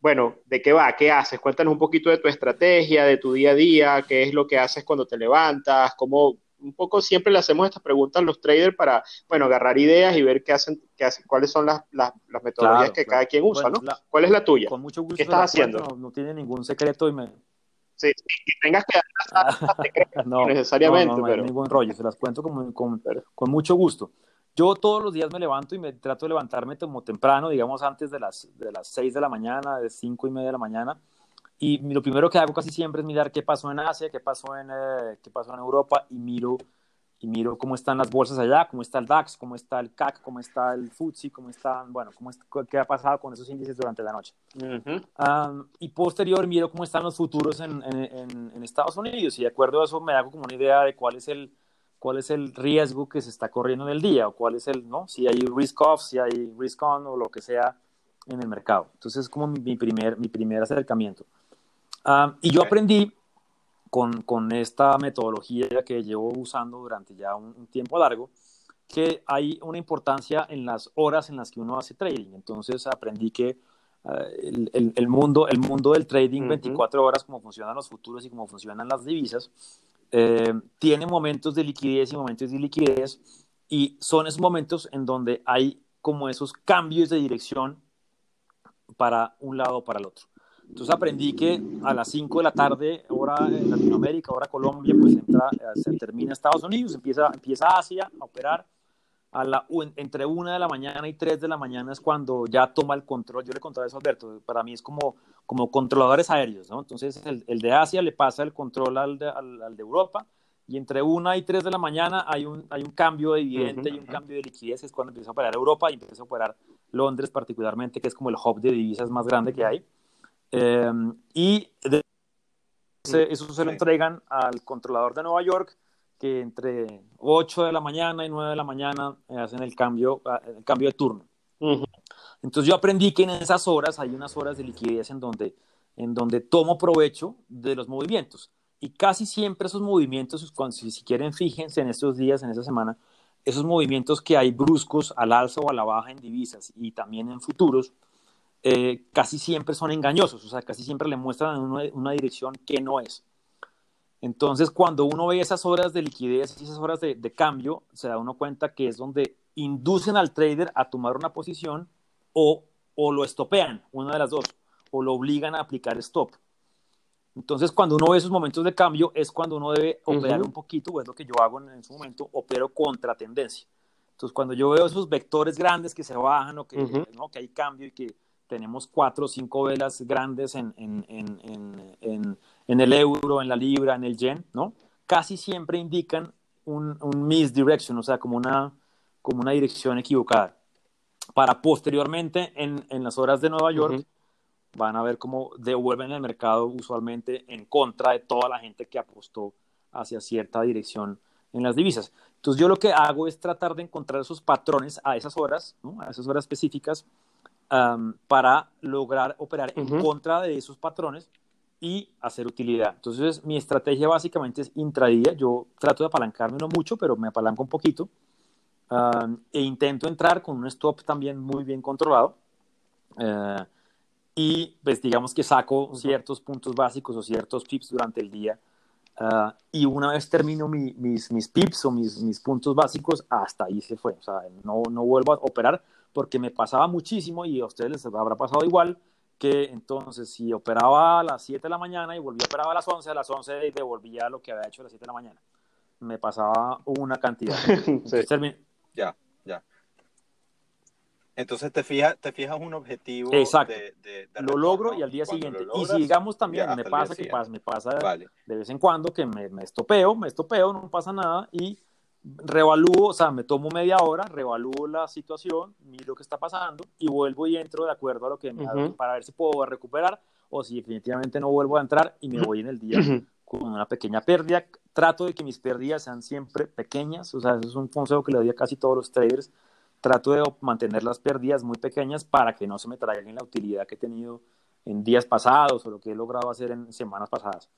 bueno, ¿de qué va? ¿Qué haces? Cuéntanos un poquito de tu estrategia, de tu día a día, qué es lo que haces cuando te levantas, cómo, un poco siempre le hacemos estas preguntas a los traders para, bueno, agarrar ideas y ver qué hacen, qué hacen cuáles son las, las, metodologías que cada quien usa, ¿no? ¿Cuál es la tuya? Con mucho gusto. ¿Qué estás haciendo? No, tiene ningún secreto y me... Sí, que tengas que dar no, necesariamente, no, no, pero... hay ningún rollo, se las cuento con, con, con mucho gusto. Yo todos los días me levanto y me trato de levantarme como temprano, digamos antes de las, de las 6 de la mañana, de 5 y media de la mañana. Y lo primero que hago casi siempre es mirar qué pasó en Asia, qué pasó en, eh, qué pasó en Europa y miro, y miro cómo están las bolsas allá, cómo está el DAX, cómo está el CAC, cómo está el FTSE, cómo están, bueno, cómo qué ha pasado con esos índices durante la noche. y posterior miro cómo están los futuros en, en, en, Estados Unidos y de acuerdo a eso me hago como una idea de cuál es el, cuál es el riesgo que se está corriendo en el día o cuál es el, ¿no? Si hay risk off, si hay risk on o lo que sea en el mercado. Entonces es como mi primer, mi primer acercamiento. Ah, y yo aprendí con, con, esta metodología que llevo usando durante ya un, tiempo largo, que hay una importancia en las horas en las que uno hace trading. Entonces aprendí que ah, el, el, mundo, el mundo del trading, 24 horas, como funcionan los futuros y cómo funcionan las divisas, eh, tiene momentos de liquidez y momentos de liquidez y son esos momentos en donde hay como esos cambios de dirección para un lado o para el otro. Entonces aprendí que a las 5 de la tarde, hora en Latinoamérica, hora Colombia, pues entra, eh, se termina Estados Unidos, empieza, empieza Asia a operar, a la, entre una de la mañana y tres de la mañana es cuando ya toma el control. Yo le contaba eso a Alberto, para mí es como, como controladores aéreos, ¿no? Entonces el, el de Asia le pasa el control al de, al, de, Europa y entre una y tres de la mañana hay un, hay un cambio evidente y un cambio de liquidez, es cuando empieza a operar Europa y empieza a operar Londres particularmente, que es como el hub de divisas más grande que hay. Eh, y eso se lo entregan al controlador de Nueva York que entre 8 de la mañana y 9 de la mañana eh, hacen el cambio, ah, el cambio de turno. Entonces yo aprendí que en esas horas hay unas horas de liquidez en donde, en donde tomo provecho de los movimientos. Y casi siempre esos movimientos, cuando, si, quieren, fíjense en estos días, en esta semana, esos movimientos que hay bruscos al alza o a la baja en divisas y también en futuros, eh, casi siempre son engañosos, o sea, casi siempre le muestran una, una dirección que no es. Entonces, cuando uno ve esas horas de liquidez y esas horas de, cambio, se da uno cuenta que es donde inducen al trader a tomar una posición o, o lo estopean, una de las dos, o lo obligan a aplicar stop. Entonces, cuando uno ve esos momentos de cambio, es cuando uno debe operar un poquito, o es lo que yo hago en ese momento, opero contra tendencia. Entonces, cuando yo veo esos vectores grandes que se bajan o que, ¿no? que hay cambio y que tenemos cuatro o cinco velas grandes en, en, en, en, el euro, en la libra, en el yen, ¿no? Casi siempre indican un, un misdirection, o sea, como una, como una dirección equivocada. Para posteriormente, en, las horas de Nueva York, van a ver cómo devuelven el mercado usualmente en contra de toda la gente que apostó hacia cierta dirección en las divisas. Entonces yo lo que hago es tratar de encontrar esos patrones a esas horas, ¿no? a esas horas específicas, para lograr operar en contra de esos patrones y hacer utilidad. Entonces mi estrategia básicamente es intradía. Yo trato de apalancarme no mucho, pero me apalanco un poquito e intento entrar con un stop también muy bien controlado. Uh, y pues digamos que saco ciertos puntos básicos o ciertos pips durante el día uh, y una vez termino mi, mis, mis pips o mis, mis puntos básicos, hasta ahí se fue. O sea, no, no vuelvo a operar porque me pasaba muchísimo y a ustedes les habrá pasado igual que entonces si operaba a las 7 de la mañana y volvía a operar a las 11, a las 11 devolvía lo que había hecho a las 7 de la mañana. Me pasaba una cantidad. sí. Ya, ya. Entonces te fijas, te fijas un objetivo. Exacto. De, lo logro y al día siguiente. y si digamos también, me pasa que pasa, me pasa de vez en cuando que me, me, estopeo, me estopeo, no pasa nada y revalúo, o sea, me tomo media hora, revalúo la situación, miro qué está pasando y vuelvo y entro de acuerdo a lo que me para ver si puedo recuperar o si definitivamente no vuelvo a entrar y me voy en el día con una pequeña pérdida. Trato de que mis pérdidas sean siempre pequeñas, o sea, eso es un consejo que le doy a casi todos los traders trato de mantener las pérdidas muy pequeñas para que no se me traigan la utilidad que he tenido en días pasados o lo que he logrado hacer en semanas pasadas.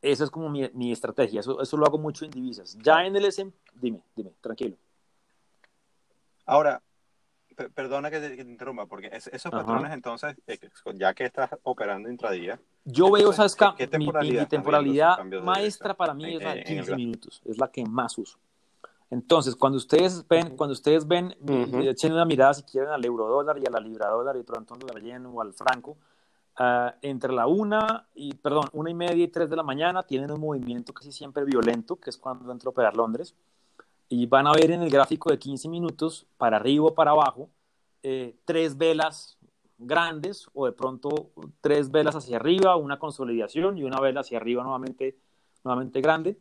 Esa es como mi, mi estrategia, eso, eso, lo hago mucho en divisas. Ya en el SM, dime, dime, tranquilo. Ahora, perdona que te, interrumpa, porque esos patrones entonces, eh, ya que estás operando intradía. Yo veo, ¿sabes? ¿qué, temporalidad, mi, temporalidad maestra para mí es la de 15 minutos, es la que más uso. Entonces, cuando ustedes ven, cuando ustedes ven, echen una mirada si quieren al euro dólar y a la libra dólar y pronto al yen o al franco, uh, entre la una y, perdón, una y media y tres de la mañana tienen un movimiento casi siempre violento, que es cuando entra a operar Londres, y van a ver en el gráfico de 15 minutos, para arriba o para abajo, eh, tres velas grandes o de pronto tres velas hacia arriba, una consolidación y una vela hacia arriba nuevamente, nuevamente grande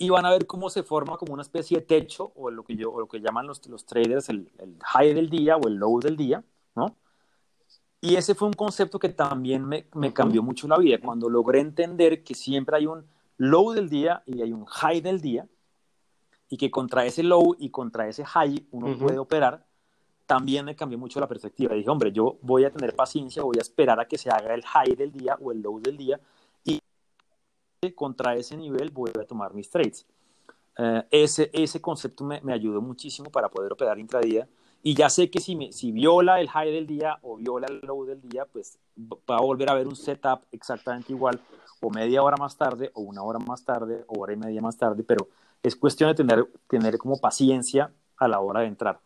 y van a ver cómo se forma como una especie de techo o lo que, yo, lo que llaman los, los traders el, el, high del día o el low del día, ¿no? Y ese fue un concepto que también me, me cambió mucho la vida, cuando logré entender que siempre hay un low del día y hay un high del día, y que contra ese low y contra ese high uno puede operar, también me cambió mucho la perspectiva. Dije, hombre, yo voy a tener paciencia, voy a esperar a que se haga el high del día o el low del día, contra ese nivel voy a tomar mis trades. Eh, ese, ese concepto me, me, ayudó muchísimo para poder operar intradía y ya sé que si, me, si viola el high del día o viola el low del día, pues va a volver a ver un setup exactamente igual o media hora más tarde o una hora más tarde o hora y media más tarde, pero es cuestión de tener, tener como paciencia a la hora de entrar.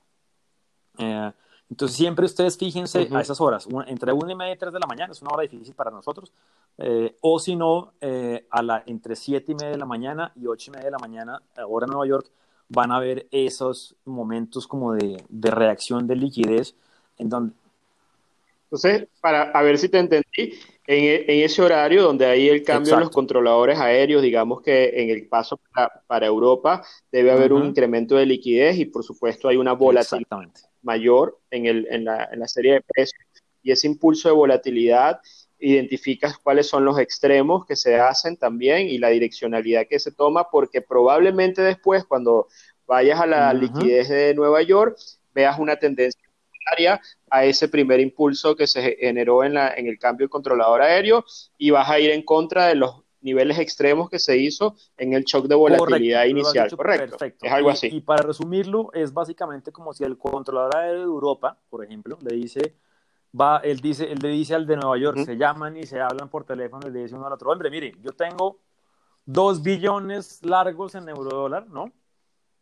Eh, entonces, siempre ustedes fíjense a esas horas, entre una y media y tres de la mañana, es una hora difícil para nosotros, eh, o si no, eh, a la, entre siete y media de la mañana y ocho y media de la mañana, ahora en Nueva York, van a ver esos momentos como de, de reacción de liquidez en donde... Entonces, para a ver si te entendí, en, e, en ese horario donde hay el cambio en los controladores aéreos, digamos que en el paso para, para Europa debe haber un incremento de liquidez y por supuesto hay una volatilidad mayor en, el, en, la, en la serie de precios y ese impulso de volatilidad identificas cuáles son los extremos que se hacen también y la direccionalidad que se toma, porque probablemente después, cuando vayas a la liquidez de Nueva York, veas una tendencia a ese primer impulso que se generó en, la, en el cambio de controlador aéreo y vas a ir en contra de los niveles extremos que se hizo en el shock de volatilidad inicial, correcto. Perfecto. Es algo así. Y, para resumirlo, es básicamente como si el controlador aéreo de Europa, por ejemplo, le dice, va, él dice, él le dice al de Nueva York, se llaman y se hablan por teléfono y le dice uno al otro, hombre, mire, yo tengo dos billones largos en eurodólar, ¿no?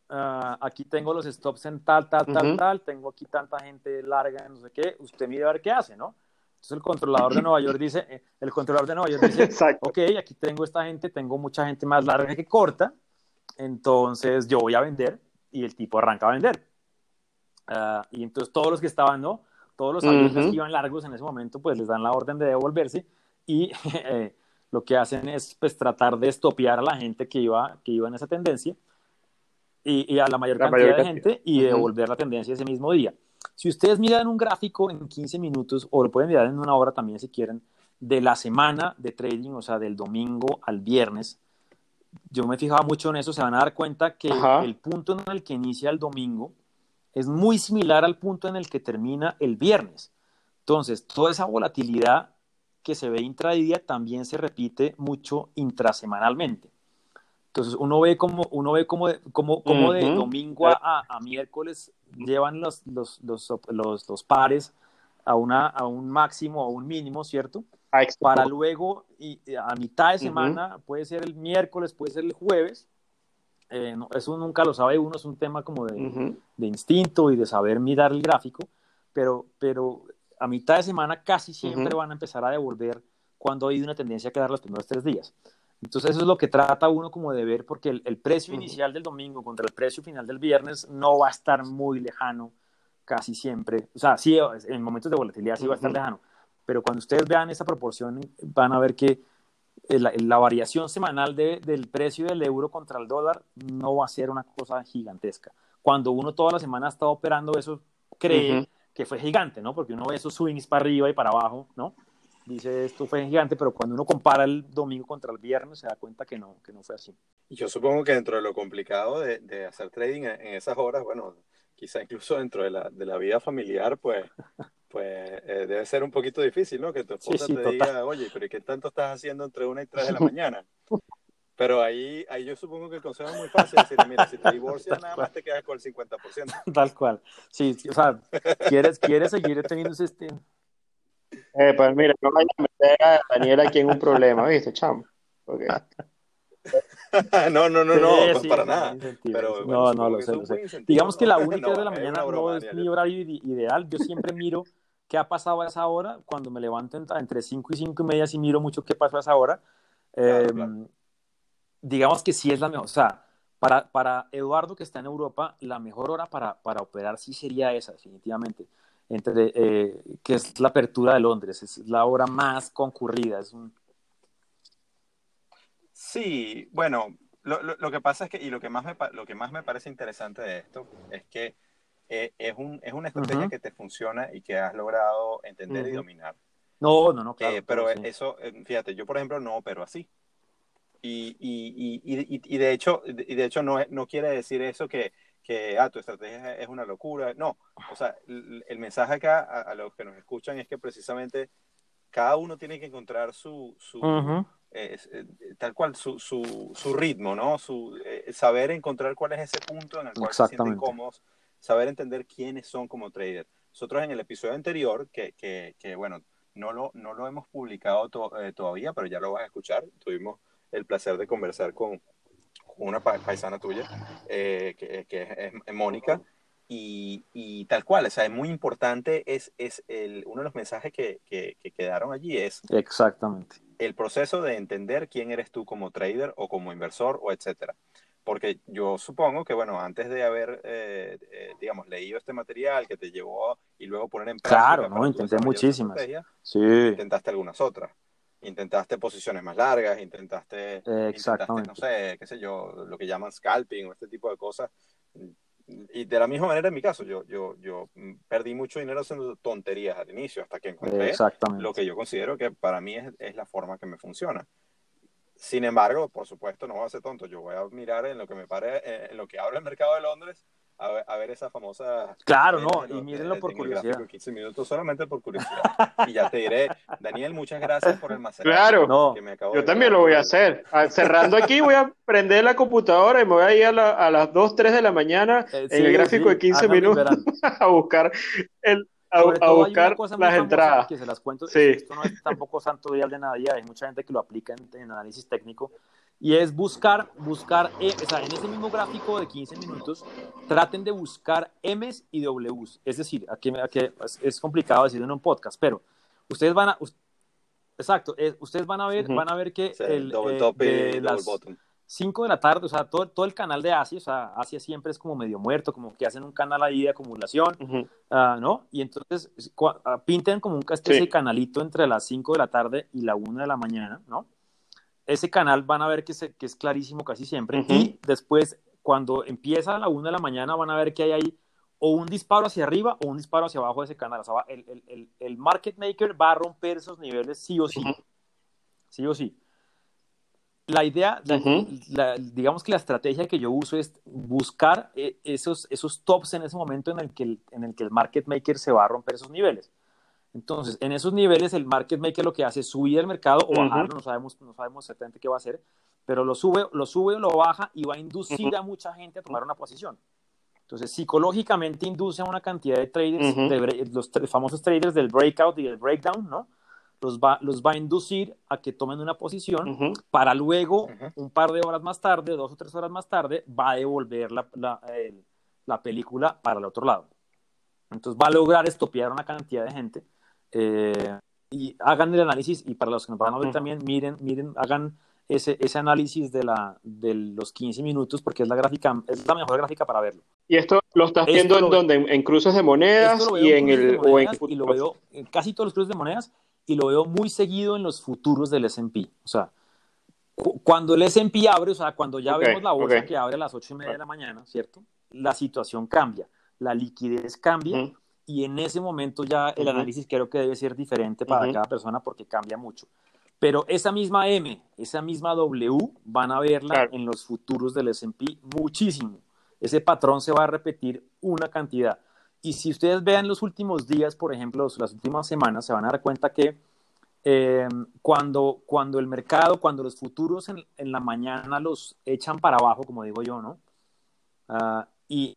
Uh, aquí tengo los stops en tal, tal, tal, tal, tengo aquí tanta gente larga, no sé qué, usted mire a ver qué hace, ¿no? Entonces el controlador de Nueva York dice, eh, el controlador de Nueva York dice, ok, aquí tengo esta gente, tengo mucha gente más larga que corta, entonces yo voy a vender y el tipo arranca a vender. Uh, y entonces todos los que estaban, ¿no? Todos los aviones que iban largos en ese momento, pues les dan la orden de devolverse y eh, lo que hacen es pues tratar de estopear a la gente que iba, que iba en esa tendencia y, y a la mayor cantidad de gente y devolver la tendencia ese mismo día. Si ustedes miran un gráfico en 15 minutos, o lo pueden mirar en una hora también si quieren, de la semana de trading, o sea, del domingo al viernes, yo me fijaba mucho en eso, se van a dar cuenta que el punto en el que inicia el domingo es muy similar al punto en el que termina el viernes. Entonces, toda esa volatilidad que se ve intradía también se repite mucho intrasemanalmente. Entonces, uno ve como, uno ve como, como, como de domingo a, a, miércoles llevan los, los, los, los, pares a, una, a un máximo o un mínimo, ¿cierto? Ah, Para luego, y, a mitad de semana, puede ser el miércoles, puede ser el jueves, eh, eso nunca lo sabe uno, es un tema como de, de, instinto y de saber mirar el gráfico, pero, pero a mitad de semana casi siempre van a empezar a devolver cuando hay una tendencia a quedar los primeros tres días. Entonces eso es lo que trata uno como de ver, porque el, precio inicial del domingo contra el precio final del viernes no va a estar muy lejano casi siempre. O sea, sí, en momentos de volatilidad sí va a estar lejano, pero cuando ustedes vean esa proporción van a ver que la, variación semanal del precio del euro contra el dólar no va a ser una cosa gigantesca. Cuando uno toda la semana está operando eso, cree que fue gigante, ¿no? Porque uno ve esos swings para arriba y para abajo, ¿no? Dice, esto fue gigante, pero cuando uno compara el domingo contra el viernes se da cuenta que no, que no fue así. Y yo supongo que dentro de lo complicado de, de hacer trading en, esas horas, bueno, quizá incluso dentro de la, de la vida familiar, pues, pues eh, debe ser un poquito difícil, ¿no? Que tu esposa te diga, oye, pero ¿qué tanto estás haciendo entre una y tres de la mañana? Pero ahí, ahí yo supongo que el consejo es muy fácil. Decir, mira, si te divorcias, nada más te quedas con el 50%. Tal cual. Sí, o sea, ¿quieres, quieres seguir teniendo ese estilo? Eh, pues mira, no vayas a meter a Daniel aquí en un problema, ¿viste, chamo? Okay. no, no, no, no, pues para nada. Pero, no, no, lo sé, lo sé. Digamos que la única no, de la mañana no es mi horario ideal. Yo siempre miro qué ha pasado a esa hora. Cuando me levanto entre 5 y 5 y media, sí miro mucho qué pasó a esa hora. Eh, claro digamos que sí es la mejor, o sea, para, para Eduardo que está en Europa, la mejor hora para, para operar sí sería esa, definitivamente, entre, eh, que es la apertura de Londres, es la hora más concurrida. Es un... Sí, bueno, lo, lo, que pasa es que, y lo que, más me, lo que más me parece interesante de esto, es que eh, es, un, es una estrategia que te funciona y que has logrado entender y dominar. No, no, no, claro. Eh, pero eso, fíjate, yo por ejemplo no opero así. Y, y, y, y, de hecho, y de hecho no, no quiere decir eso que, que ah, tu estrategia es una locura. No, o sea, el, mensaje acá a, los que nos escuchan es que precisamente cada uno tiene que encontrar su, su eh, eh, tal cual, su, su, su, ritmo, ¿no? Su, eh, saber encontrar cuál es ese punto en el cual se sienten cómodos, saber entender quiénes son como trader. Nosotros en el episodio anterior, que, que, que bueno, no lo, no lo hemos publicado todavía, pero ya lo vas a escuchar, tuvimos el placer de conversar con, una paisana tuya, eh, que, es, Mónica, y, y, tal cual, o sea, es muy importante, es, es el, uno de los mensajes que, que, quedaron allí es... Exactamente. El proceso de entender quién eres tú como trader o como inversor o etcétera. Porque yo supongo que, bueno, antes de haber, eh, eh, digamos, leído este material que te llevó y luego poner en práctica... Claro, no, intenté muchísimas. Sí. Intentaste algunas otras intentaste posiciones más largas, intentaste, intentaste, no sé, qué sé yo, lo que llaman scalping o este tipo de cosas. Y de la misma manera en mi caso, yo, yo, yo perdí mucho dinero haciendo tonterías al inicio, hasta que encontré lo que yo considero que para mí es, es, la forma que me funciona. Sin embargo, por supuesto, no voy a ser tonto, yo voy a mirar en lo que me pare, en lo que habla el mercado de Londres a ver, esa famosa. Claro, no, y mírenlo por curiosidad. 15 minutos solamente por curiosidad. y ya te diré, Daniel, muchas gracias por el macerato. Claro, yo también lo voy a hacer. Ah, cerrando aquí, voy a prender la computadora y me voy a ir a, las 2, 3 de la mañana eh, en el gráfico de 15 minutos a buscar el, a, buscar las entradas. Que se las cuento. Esto no es tampoco santo día de nadie. Hay mucha gente que lo aplica en, análisis técnico. Y es buscar, buscar, eh, o sea, en ese mismo gráfico de 15 minutos, traten de buscar M's y W's. Es decir, aquí, es, complicado decirlo en un podcast, pero ustedes van a, exacto, eh, ustedes van a ver, van a ver que el, double top y las, bottom 5 de la tarde, o sea, todo, todo el canal de Asia, o sea, Asia siempre es como medio muerto, como que hacen un canal ahí de acumulación, uh ¿no? Y entonces uh, pinten como un ese canalito entre las 5 de la tarde y la 1 de la mañana, ¿no? Ese canal van a ver que, se, que es clarísimo casi siempre. Y después, cuando empieza a la 1 de la mañana, van a ver que hay ahí o un disparo hacia arriba o un disparo hacia abajo de ese canal. O sea, el, el, el, market maker va a romper esos niveles sí o sí. Sí o sí. La idea, digamos que la estrategia que yo uso es buscar eh, esos, esos tops en ese momento en el, que el, en el que el market maker se va a romper esos niveles. Entonces, en esos niveles, el market maker lo que hace es subir el mercado o bajarlo, no sabemos, no sabemos exactamente qué va a hacer, pero lo sube, lo sube o lo baja y va a inducir a mucha gente a tomar una posición. Entonces, psicológicamente induce a una cantidad de traders, de, los famosos traders del breakout y del breakdown, ¿no? Los va, los va a inducir a que tomen una posición para luego, un par de horas más tarde, dos o tres horas más tarde, va a devolver la, la, la película para el otro lado. Entonces va a lograr estopear una cantidad de gente. Eh, y hagan el análisis, y para los que nos van a ver también, miren, miren, hagan ese, ese análisis de, la, de los 15 minutos porque es la gráfica, es la mejor gráfica para verlo. ¿Y esto lo estás viendo en donde? ¿En cruces de monedas y en el o en y lo veo en casi todos los cruces de monedas y lo veo muy seguido en los futuros del S&P. O sea, cuando el S&P abre, o sea, cuando ya vemos la bolsa que abre a las 8 y media de la mañana, ¿cierto? La situación cambia, la liquidez cambia y en ese momento ya el análisis creo que debe ser diferente para cada persona porque cambia mucho. Pero esa misma M, esa misma W, van a verla en los futuros del S&P muchísimo. Ese patrón se va a repetir una cantidad. Y si ustedes vean los últimos días, por ejemplo, las últimas semanas, se van a dar cuenta que eh, cuando, cuando el mercado, cuando los futuros en, la mañana los echan para abajo, como digo yo, ¿no? Uh, y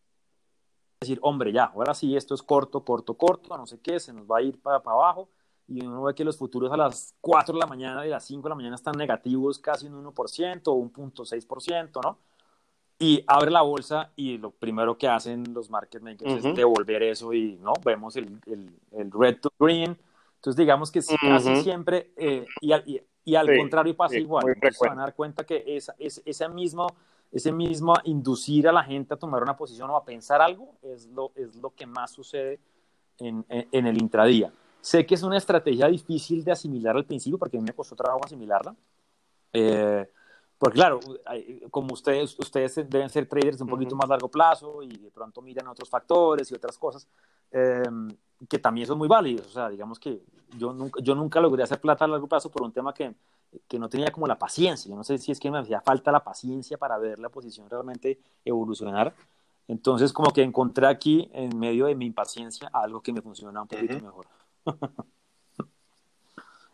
decir, hombre, ya, ahora sí, esto es corto, corto, corto, no sé qué, se nos va a ir para, para abajo y uno ve que los futuros a las 4 de la mañana y a las 5 de la mañana están negativos casi un 1% o un 0.6%, ¿no? Y abre la bolsa y lo primero que hacen los market makers es devolver eso y, ¿no? Vemos el, el, red to green. Entonces, digamos que casi siempre, eh, y, y, al contrario pasa igual. se van a dar cuenta que esa, esa, mismo, ese mismo inducir a la gente a tomar una posición o a pensar algo es lo, es lo que más sucede en, en el intradía. Sé que es una estrategia difícil de asimilar al principio porque a mí me costó trabajo asimilarla. Eh, porque claro, como ustedes, ustedes deben ser traders de un poquito más largo plazo y de pronto miran otros factores y otras cosas eh, que también son muy válidos. O sea, digamos que yo nunca, yo nunca logré hacer plata a largo plazo por un tema que, que no tenía como la paciencia. Yo no sé si es que me hacía falta la paciencia para ver la posición realmente evolucionar. Entonces, como que encontré aquí, en medio de mi impaciencia, algo que me funciona un poquito mejor.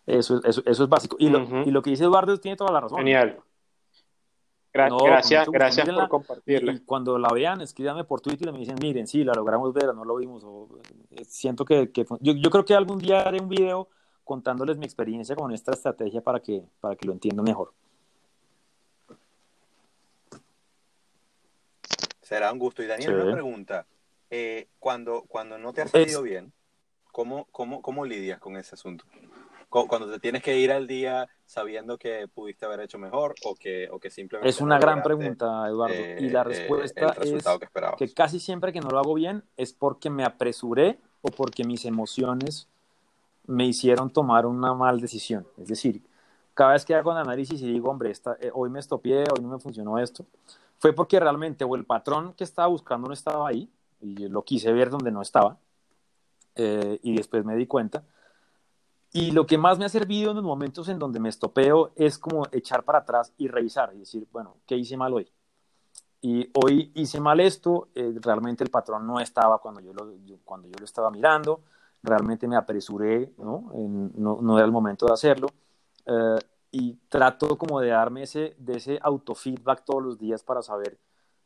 Eso, eso, eso, es básico. Y, lo, y lo que dice Eduardo tiene toda la razón. Genial. Gracias, gracias por compartirlo. Y, cuando la vean, escríbanme por Twitter y me dicen, miren, sí, la logramos ver, no lo vimos. Eh, siento que, que yo, yo, creo que algún día haré un video contándoles mi experiencia con esta estrategia para que, para que lo entiendan mejor. Será un gusto. Y Daniel, una pregunta. Eh, cuando, cuando no te ha salido bien, ¿Cómo, cómo, cómo lidias con ese asunto? Cuando te tienes que ir al día sabiendo que pudiste haber hecho mejor o que, o que simplemente... Es una gran pregunta, Eduardo. y la eh, respuesta es que, que casi siempre que no lo hago bien es porque me apresuré o porque mis emociones me hicieron tomar una mal decisión. Es decir, cada vez que hago un análisis y digo, hombre, esta, eh, hoy me estopié, hoy no me funcionó esto, fue porque realmente o el patrón que estaba buscando no estaba ahí y lo quise ver donde no estaba, eh, y después me di cuenta. Y lo que más me ha servido en los momentos en donde me estopeo es como echar para atrás y revisar y decir, bueno, ¿qué hice mal hoy? Y hoy hice mal esto, eh, realmente el patrón no estaba cuando yo lo, cuando yo lo estaba mirando, realmente me apresuré, ¿no? no, no, era el momento de hacerlo. Eh, y trato como de darme ese, de ese autofeedback todos los días para saber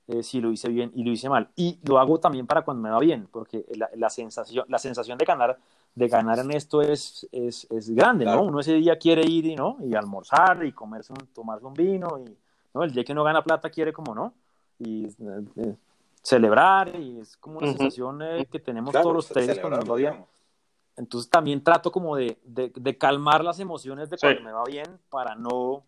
eh, si lo hice bien y lo hice mal. Y lo hago también para cuando me va bien, porque la, la sensación, la sensación de ganar, de ganar en esto es, es, es grande, ¿no? Uno ese día quiere ir y, ¿no? y almorzar y comerse un, tomarse un vino y ¿no? el día que no gana plata quiere como, ¿no? Y eh, celebrar y es como una sensación eh, que tenemos todos los tres cuando nos va bien. Entonces también trato como de, de, de calmar las emociones de cuando me va bien para no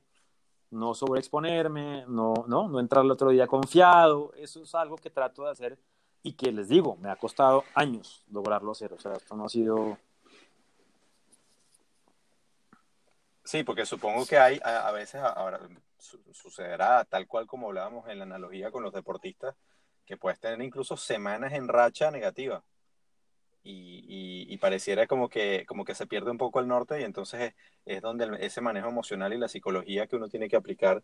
no sobreexponerme, no, no, no entrar el otro día confiado. Eso es algo que trato de hacer y que les digo, me ha costado años lograrlo hacer. O sea, esto no ha sido. Sí, porque supongo que hay a, veces, ahora sucederá tal cual como hablábamos en la analogía con los deportistas, que puedes tener incluso semanas en racha negativa. Y, pareciera como que, como que se pierde un poco el norte y entonces es, donde ese manejo emocional y la psicología que uno tiene que aplicar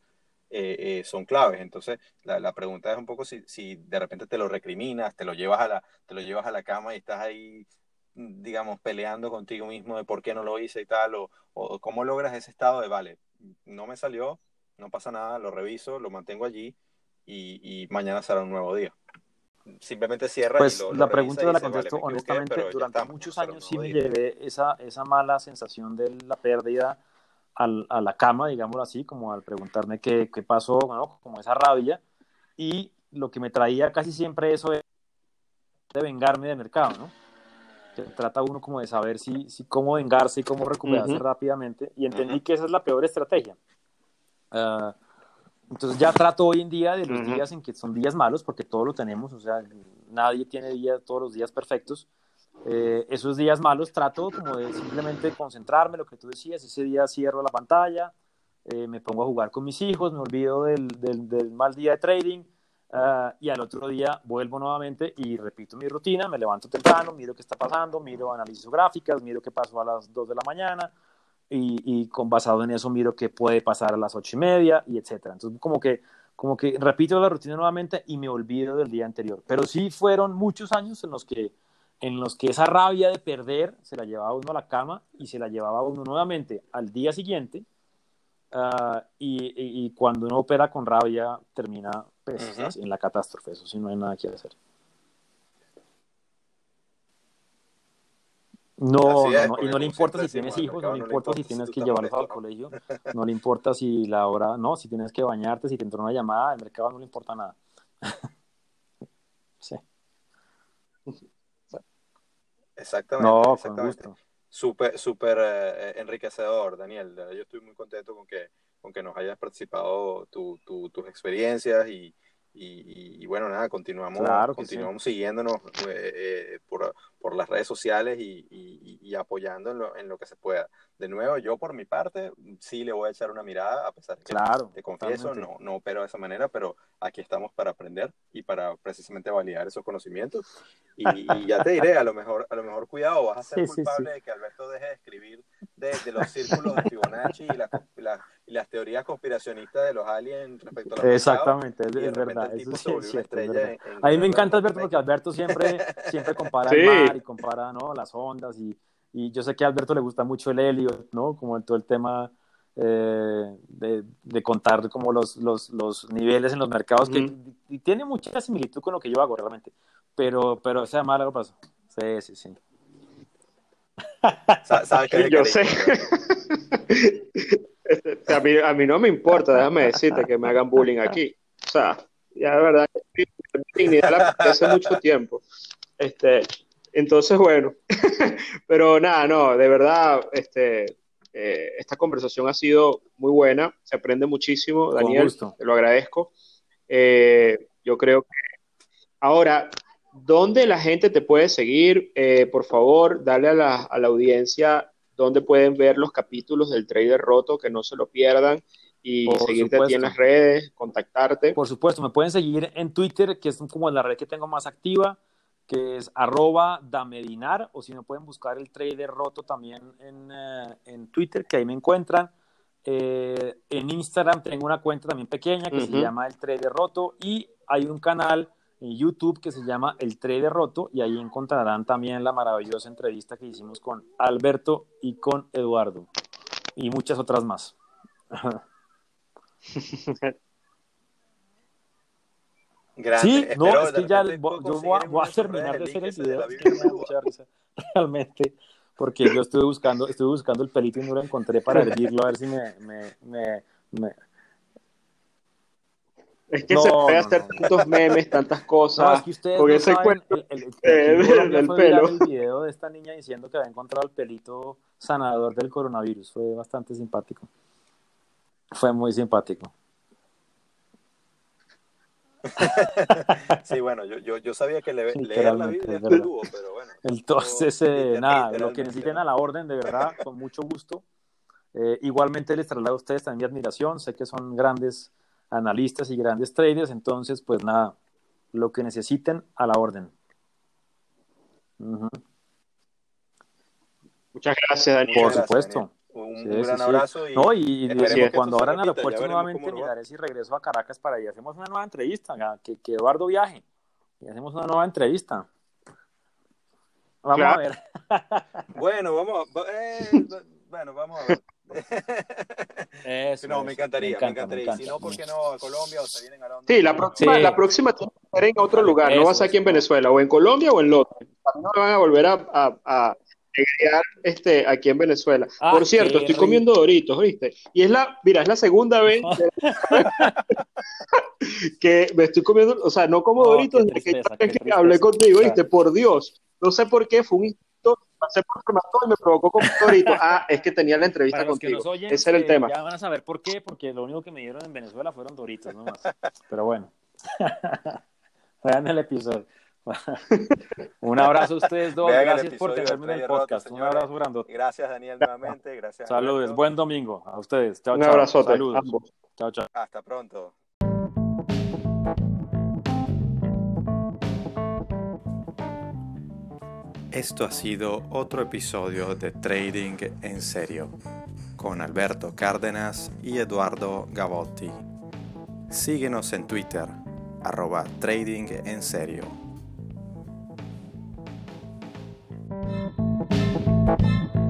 eh, eh, son claves. Entonces, la, pregunta es un poco si, si, de repente te lo recriminas, te lo, llevas a la, te lo llevas a la cama y estás ahí, digamos, peleando contigo mismo de por qué no lo hice y tal, o, o cómo logras ese estado de, vale, no me salió, no pasa nada, lo reviso, lo mantengo allí y, mañana será un nuevo día. Simplemente cierra. Pues y lo, la pregunta de la contesto honestamente, durante muchos años sí me llevé esa, esa mala sensación de la pérdida al, a la cama, digámoslo así, como al preguntarme qué, qué pasó, como esa rabia. Y lo que me traía casi siempre eso de, de vengarme del mercado, ¿no? Que trata uno como de saber si, si cómo vengarse y cómo recuperarse rápidamente. Y entendí que esa es la peor estrategia. Uh, entonces ya trato hoy en día de los días en que son días malos, porque todos lo tenemos, o sea, nadie tiene día, todos los días perfectos. Eh, esos días malos trato como de simplemente concentrarme, lo que tú decías, ese día cierro la pantalla, eh, me pongo a jugar con mis hijos, me olvido del, del, mal día de trading uh, y al otro día vuelvo nuevamente y repito mi rutina, me levanto temprano, miro qué está pasando, miro análisis gráficas, miro qué pasó a las 2 de la mañana, y, con basado en eso miro qué puede pasar a las ocho y media y etcétera. Entonces como que, como que repito la rutina nuevamente y me olvido del día anterior. Pero sí fueron muchos años en los que, en los que esa rabia de perder se la llevaba uno a la cama y se la llevaba uno nuevamente al día siguiente. Uh, y, y, cuando uno opera con rabia termina pues, en la catástrofe, eso sí no hay nada que hacer. No, no, y no le importa si tienes hijos, no le importa si tienes que llevarlos al colegio, no le importa si la hora, no, si tienes que bañarte, si te entró una llamada, el mercado no le importa nada. sí. Exactamente. No, exactamente. Súper, súper eh, enriquecedor, Daniel. Yo estoy muy contento con que, con que nos hayas participado tu, tus experiencias y, y, bueno, nada, continuamos, continuamos siguiéndonos eh, eh, por, por, las redes sociales y, y apoyando en lo, en lo, que se pueda. De nuevo, yo por mi parte sí le voy a echar una mirada, a pesar de que claro, te confieso, no, no opero de esa manera, pero aquí estamos para aprender y para precisamente validar esos conocimientos. Y, ya te diré, a lo mejor, a lo mejor cuidado, vas a ser culpable de que Alberto deje de escribir de, de los círculos de Fibonacci y, la, y, las teorías conspiracionistas de los aliens respecto a la Exactamente, es, verdad. Eso sí es a mí me encanta Alberto porque Alberto siempre, siempre compara el mar y compara ¿no? las ondas y, y yo sé que a Alberto le gusta mucho el helio, ¿no? Como todo el tema eh, de, de, contar como los, los, los, niveles en los mercados, que y tiene mucha similitud con lo que yo hago realmente, pero, pero sea malo paso. Sí, sí, sí. ¿Sabes que yo sé. a, mí, a mí no me importa, déjame decirte que me hagan bullying aquí. O sea, ya de verdad, dignidad hace mucho tiempo. Este, entonces, bueno, pero nada, no, de verdad, este, eh, esta conversación ha sido muy buena, se aprende muchísimo, Daniel, te lo agradezco. Eh, yo creo que ahora, ¿dónde la gente te puede seguir? Eh, por favor, dale a la, a la audiencia dónde pueden ver los capítulos del Trader Roto, que no se lo pierdan y seguirte en las redes, contactarte. Por supuesto, me pueden seguir en Twitter, que es como la red que tengo más activa que es arroba damedinar, o si no pueden buscar el trader roto también en, eh, en Twitter, que ahí me encuentran. Eh, en Instagram tengo una cuenta también pequeña que se llama El Trader Roto y hay un canal en YouTube que se llama El Trader Roto y ahí encontrarán también la maravillosa entrevista que hicimos con Alberto y con Eduardo y muchas otras más. Sí, no, es que ya yo voy a, terminar de hacer el video, es que me da mucha risa, realmente, porque yo estuve buscando, estuve buscando el pelito y no lo encontré para hervirlo, a ver si me... me, me, me... Es que se puede hacer tantos memes, tantas cosas. No, es que ustedes porque no ese saben, el, el, el, pelo. el video de esta niña diciendo que había encontrado el pelito sanador del coronavirus. Fue bastante simpático. Fue muy simpático. sí, bueno, yo, yo, yo, sabía que le, leer la Biblia es pero bueno. Entonces, eh, nada, lo que necesiten a la orden, de verdad, con mucho gusto. Eh, igualmente les traslado a ustedes también mi admiración, sé que son grandes analistas y grandes traders, entonces, pues nada, lo que necesiten a la orden. Muchas gracias, Daniel. Por supuesto. Un, gran abrazo. Y no, y, cuando abran el aeropuerto nuevamente miraré si regreso a Caracas para y hacemos una nueva entrevista, que, que Eduardo viaje y hacemos una nueva entrevista. Vamos a ver. bueno, vamos, eh, bueno, vamos a ver. Eso, no, me encantaría, me, encantaría. si no, ¿por qué no a Colombia o se vienen a Londres? Sí, la próxima, la próxima tiene que ser en otro lugar, no vas aquí en Venezuela, o en Colombia o en Londres. No me van a volver a, a, a este, aquí en Venezuela. Ah, Por cierto, estoy comiendo Doritos, ¿viste? Y es la, mira, es la segunda vez que me estoy comiendo, o sea, no como Doritos desde que, hablé contigo, ¿viste? Por Dios, no sé por qué, fue un instinto, pasé por y me provocó comer Doritos. Ah, es que tenía la entrevista contigo. Ese era el tema. Ya van a saber por qué, porque lo único que me dieron en Venezuela fueron Doritos, nomás. Pero bueno. Vean el episodio. un abrazo a ustedes dos. gracias por tenerme en el podcast. un abrazo grande. Gracias, Daniel, nuevamente. Gracias. Saludos. Buen domingo a ustedes. Chao, un abrazo. Saludos. Chao, chao. Hasta pronto. Esto ha sido otro episodio de Trading en Serio con Alberto Cárdenas y Eduardo Gavotti. Síguenos en Twitter, arroba Trading en Serio. Música